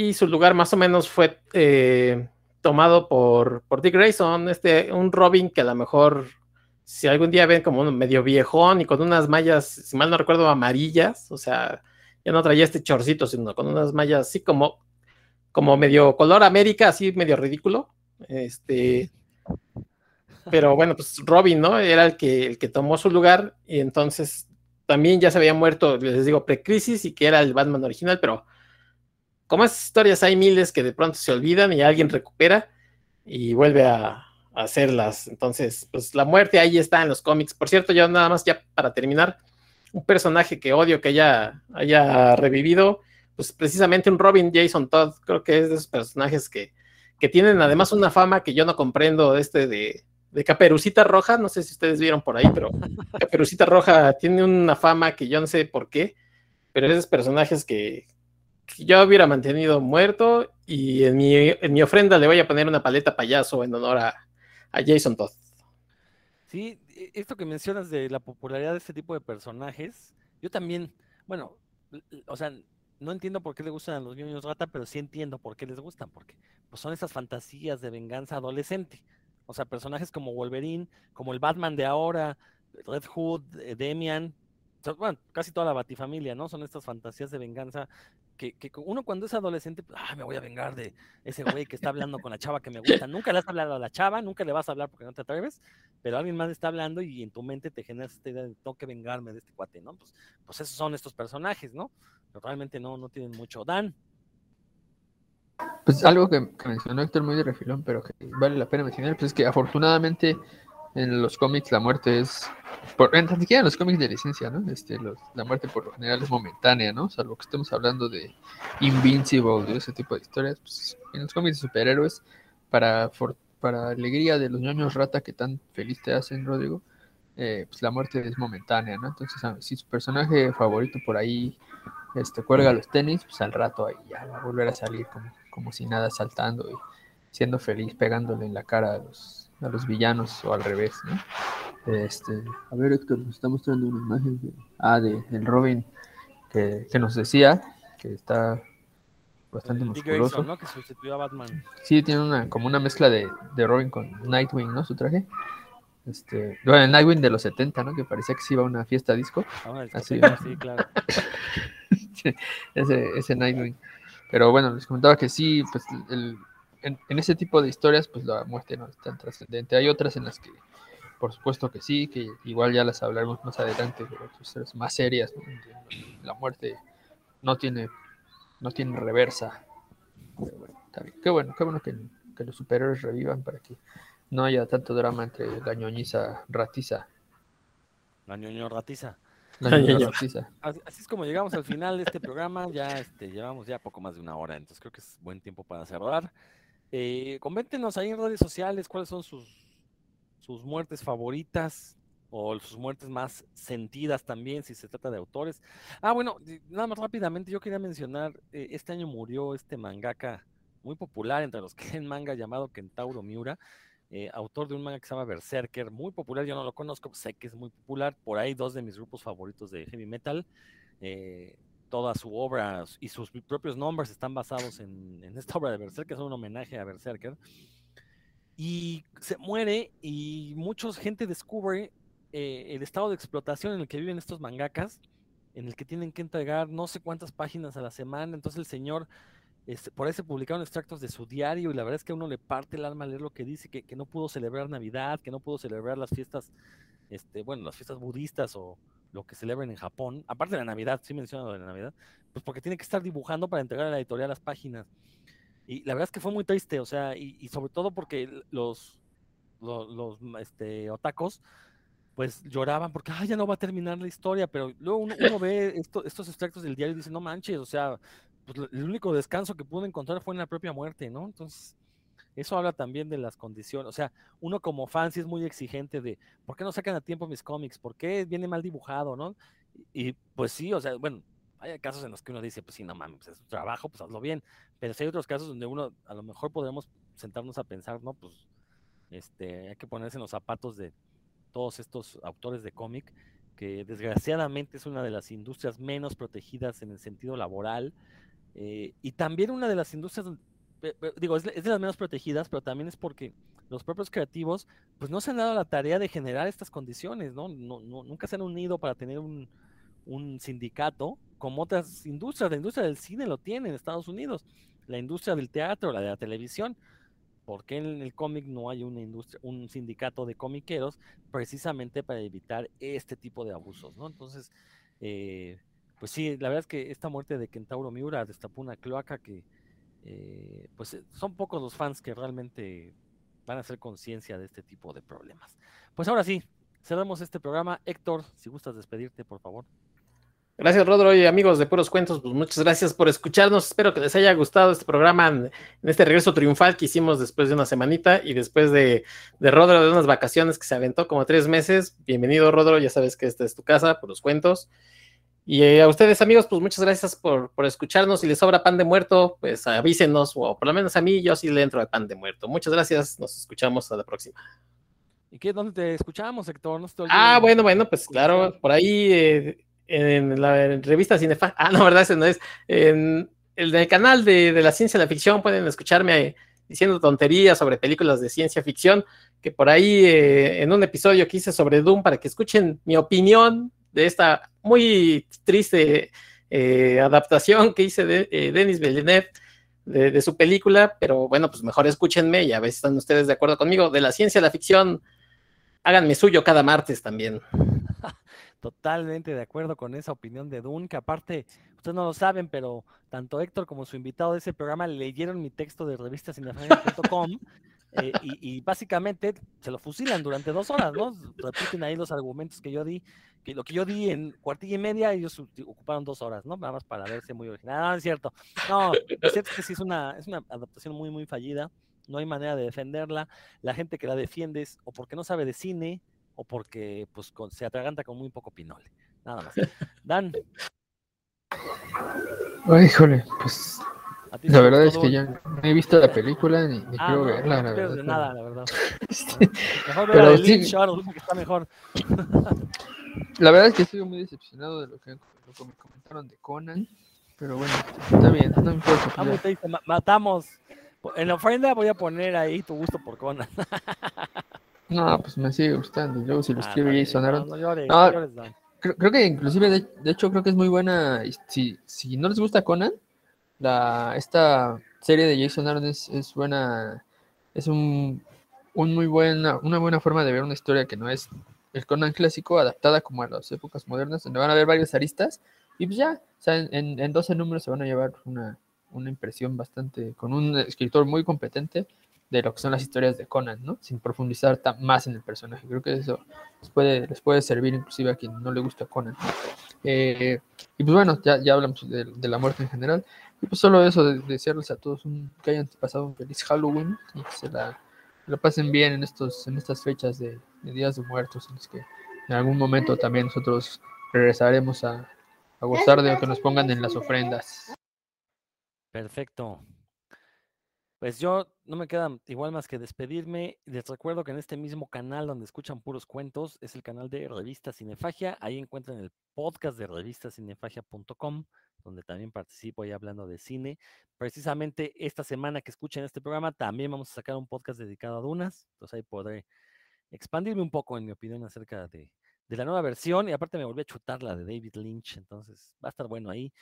y su lugar más o menos fue... Eh, tomado por, por Dick Grayson, este, un Robin que a lo mejor, si algún día ven como un medio viejón y con unas mallas, si mal no recuerdo, amarillas, o sea, ya no traía este chorcito, sino con unas mallas así como, como medio color América, así medio ridículo. Este, pero bueno, pues Robin, ¿no? Era el que, el que tomó su lugar y entonces también ya se había muerto, les digo, pre-crisis y que era el Batman original, pero como esas historias hay miles que de pronto se olvidan y alguien recupera y vuelve a, hacerlas. Entonces, pues la muerte ahí está en los cómics. Por cierto, yo nada más ya para terminar, un personaje que odio que haya, haya revivido, pues precisamente un Robin Jason Todd, creo que es de esos personajes que, que tienen además una fama que yo no comprendo, este de, de Caperucita Roja, no sé si ustedes vieron por ahí, pero [LAUGHS] Caperucita Roja tiene una fama que yo no sé por qué, pero esos personajes que, yo hubiera mantenido muerto y en mi, en mi, ofrenda le voy a poner una paleta payaso en honor a, Jason Todd. Sí, e, esto que mencionas de la popularidad de este tipo de personajes, yo también, bueno, o sea, no entiendo por qué le gustan a los niños rata, pero sí entiendo por qué les gustan, porque pues son esas fantasías de venganza adolescente. O sea, personajes como Wolverine, como el Batman de ahora, Red Hood, eh, Demian, bueno, casi toda la batifamilia, ¿no? Son estas fantasías de venganza que, uno cuando es adolescente, ah, me voy a vengar de ese güey que está hablando con la chava que me gusta. Nunca le has hablado a la chava, nunca le vas a hablar porque no te atreves, pero alguien más está hablando y en tu mente te genera esta idea de tengo que vengarme de este cuate, ¿no? Pues, pues esos son estos personajes, ¿no? Pero realmente no, no tienen mucho. Dan. Pues algo que, que mencionó Héctor muy de refilón, pero que vale la pena mencionar, pues es que afortunadamente en los cómics la muerte es, por, en, en los cómics de licencia, ¿no? Este, la muerte por lo general es momentánea, ¿no? Salvo que estemos hablando de Invincible y ese tipo de historias, pues, en los cómics de superhéroes, para, para alegría de los ñoños rata que tan feliz te hacen, Rodrigo, eh, pues la muerte es momentánea, ¿no? Entonces, si su personaje favorito por ahí este, cuelga los tenis, pues al rato ahí ya va a volver a salir como, como si nada saltando y siendo feliz, pegándole en la cara a los a los villanos o al revés, ¿no? Este, a ver, Héctor, nos está mostrando una imagen de, ah, de, del Robin que, que nos decía que está bastante musculoso. ¿no? Que sustituyó a Batman. Sí, tiene una, como una mezcla de, de Robin con Nightwing, ¿no? Su traje. Este, bueno, el Nightwing de los 70, ¿no? Que parecía que se iba a una fiesta disco. Ah, Así, sí, claro. [LAUGHS] ese, ese Nightwing. Pero bueno, les comentaba que sí, pues el, en, ese tipo de historias, pues la muerte no es tan trascendente. Hay otras en las que, por supuesto que sí, que igual ya las hablaremos más adelante, pero otras más serias. La muerte no tiene, no tiene reversa. Qué bueno, qué bueno que, los superhéroes revivan para que no haya tanto drama entre la ñoñiza ratiza. La ñoño ratiza. Así es como llegamos al final de este programa. Ya este, llevamos ya poco más de una hora, entonces creo que es buen tiempo para cerrar. Eh, coméntenos ahí en redes sociales cuáles son sus, sus muertes favoritas o sus muertes más sentidas también, si se trata de autores. Ah, bueno, nada más rápidamente, yo quería mencionar, eh, este año murió este mangaka muy popular entre los [LAUGHS] que en manga llamado Kentauro Miura, eh, autor de un manga que se llama Berserker, muy popular, yo no lo conozco, sé que es muy popular, por ahí dos de mis grupos favoritos de heavy metal. Eh, toda su obra y sus propios nombres están basados en, esta obra de Berserker, es un homenaje a Berserker. Y se muere y mucha gente descubre eh, el estado de explotación en el que viven estos mangakas, en el que tienen que entregar no sé cuántas páginas a la semana. Entonces el señor, este, por ahí se publicaron extractos de su diario y la verdad es que a uno le parte el alma leer lo que dice, que, que no pudo celebrar Navidad, que no pudo celebrar las fiestas, este, bueno, las fiestas budistas o, lo que celebran en Japón, aparte de la Navidad, sí menciono lo de la Navidad, pues porque tiene que estar dibujando para entregar a la editorial las páginas. Y la verdad es que fue muy triste, o sea, y, sobre todo porque los, los, este, otacos, pues lloraban porque, ya no va a terminar la historia, pero luego uno, ve estos extractos del diario y dice, no manches, o sea, pues el único descanso que pude encontrar fue en la propia muerte, ¿no? Entonces, Eso habla también de las condiciones. O sea, uno como fan sí es muy exigente de ¿por qué no sacan a tiempo mis cómics? ¿Por qué viene mal dibujado? ¿no? Y pues sí, o sea, bueno, hay casos en los que uno dice, pues sí, no mames, es un trabajo, pues hazlo bien. Pero si hay otros casos donde uno a lo mejor podremos sentarnos a pensar, ¿no? Pues este, hay que ponerse en los zapatos de todos estos autores de cómic, que desgraciadamente es una de las industrias menos protegidas en el sentido laboral, eh, y también una de las industrias, digo, es, de las menos protegidas, pero también es porque los propios creativos, pues no se han dado la tarea de generar estas condiciones, ¿no? no, nunca se han unido para tener un, un sindicato como otras industrias. La industria del cine lo tiene en Estados Unidos, la industria del teatro, la de la televisión. ¿Por qué en el cómic no hay una industria, un sindicato de comiqueros precisamente para evitar este tipo de abusos, ¿no? Entonces, eh, pues sí, la verdad es que esta muerte de Kentauro Miura destapó una cloaca que, eh, pues eh, son pocos los fans que realmente van a hacer conciencia de este tipo de problemas. Pues ahora sí, cerramos este programa. Héctor, si gustas despedirte, por favor. Gracias, Rodro y amigos de Puros Cuentos, pues muchas gracias por escucharnos. Espero que les haya gustado este programa en, este regreso triunfal que hicimos después de una semanita y después de, de, Rodro de unas vacaciones que se aventó como tres meses. Bienvenido, Rodro, ya sabes que esta es tu casa, Puros Cuentos. Y eh, a ustedes, amigos, pues muchas gracias por, por, escucharnos. Si les sobra pan de muerto, pues avísenos, o por lo menos a mí, yo sí le entro de pan de muerto. Muchas gracias, nos escuchamos a la próxima. ¿Y qué? ¿Dónde te escuchamos, Héctor? ah, bueno, bueno, pues claro, por ahí eh, en la revista Cinefa. [LAUGHS] Ah, no, verdad, ese no es. En el del canal de, de, la ciencia y la ficción pueden escucharme diciendo tonterías sobre películas de ciencia ficción, que por ahí eh, en un episodio que hice sobre Doom, para que escuchen mi opinión de esta muy triste eh, adaptación que hice de eh, Denis Villeneuve de, de, su película, pero bueno, pues mejor escúchenme y a ver si están ustedes de acuerdo conmigo. De la ciencia y la ficción, háganme suyo cada martes también. [LAUGHS] Totalmente de acuerdo con esa opinión de Dune, que aparte, ustedes no lo saben, pero tanto Héctor como su invitado de ese programa leyeron mi texto de revistasinefamia.com [LAUGHS] eh, y, y, básicamente se lo fusilan durante dos horas, ¿no? Repiten ahí los argumentos que yo di, que lo que yo di en cuartilla y media, ellos ocuparon dos horas, ¿no? Nada más para verse muy original. No, es cierto. No, es cierto que sí es una, es una adaptación muy, muy fallida. No hay manera de defenderla. La gente que la defiende es o porque no sabe de cine, o porque pues con, se atraganta con muy poco pinole. Nada más. Dan. Ay, híjole, pues la verdad es que ya no he visto la [LAUGHS] película ni, ni ah, quiero no, verla, la verdad. De nada, la verdad. sí. [LAUGHS] Mejor ver pero sí, que está mejor. [LAUGHS] la verdad es que estoy muy decepcionado de lo que, lo que me comentaron de Conan, pero bueno, está bien, no me importa. Ah, te dice, matamos. En la ofrenda voy a poner ahí tu gusto por Conan. [LAUGHS] No, pues me sigue gustando. Luego si lo escribe ah, Jason Aaron. No, llores, no, llores, creo, creo, que inclusive, de, de, hecho, creo que es muy buena. Si, si no les gusta Conan, la, esta serie de Jason Aaron es, es buena. Es un, un, muy buena, una buena forma de ver una historia que no es el Conan clásico, adaptada como a las épocas modernas, donde van a haber varios aristas. Y pues ya, o sea, en, en 12 números se van a llevar una, una impresión bastante, con un escritor muy competente de lo que son las historias de Conan, ¿no? Sin profundizar más en el personaje. Creo que eso les puede, les puede servir inclusive a quien no le gusta Conan. Eh, y pues bueno, ya, ya hablamos de, de, la muerte en general. Y pues solo eso, de, desearles a todos un, que hayan pasado un feliz Halloween y se la, la pasen bien en, estos, en estas fechas de, de, Días de Muertos, en los que en algún momento también nosotros regresaremos a, a gozar de lo que nos pongan en las ofrendas. Perfecto. Pues yo no me queda igual más que despedirme. Les recuerdo que en este mismo canal donde escuchan puros cuentos es el canal de Revista Cinefagia. Ahí encuentran el podcast de revistacinefagia.com, donde también participo ahí hablando de cine. Precisamente esta semana que escuchen este programa también vamos a sacar un podcast dedicado a Dunas. Entonces ahí podré expandirme un poco en mi opinión acerca de, de la nueva versión. Y aparte me volví a chutar la de David Lynch. Entonces va a estar bueno ahí.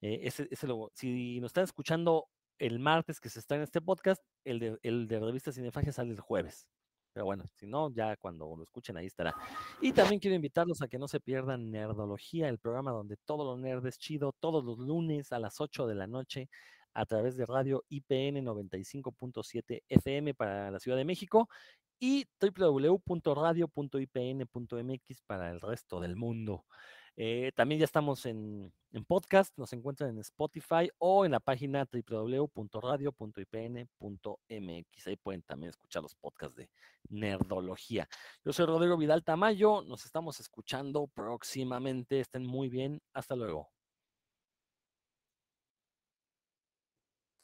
Eh, ese, ese lo, si nos están escuchando el martes que se está en este podcast, el de, el de Revista Cinefagia sale el jueves. Pero bueno, si no, ya cuando lo escuchen ahí estará. Y también quiero invitarlos a que no se pierdan Nerdología, el programa donde todo lo nerd es chido, todos los lunes a las 8 de la noche a través de radio IPN 95.7 FM para la Ciudad de México y www.radio.ipn.mx para el resto del mundo. Eh, también ya estamos en, en podcast, nos encuentran en Spotify o en la página www.radio.ipn.mx. Ahí pueden también escuchar los podcasts de Nerdología. Yo soy Rodrigo Vidal Tamayo, nos estamos escuchando próximamente. Estén muy bien, hasta luego.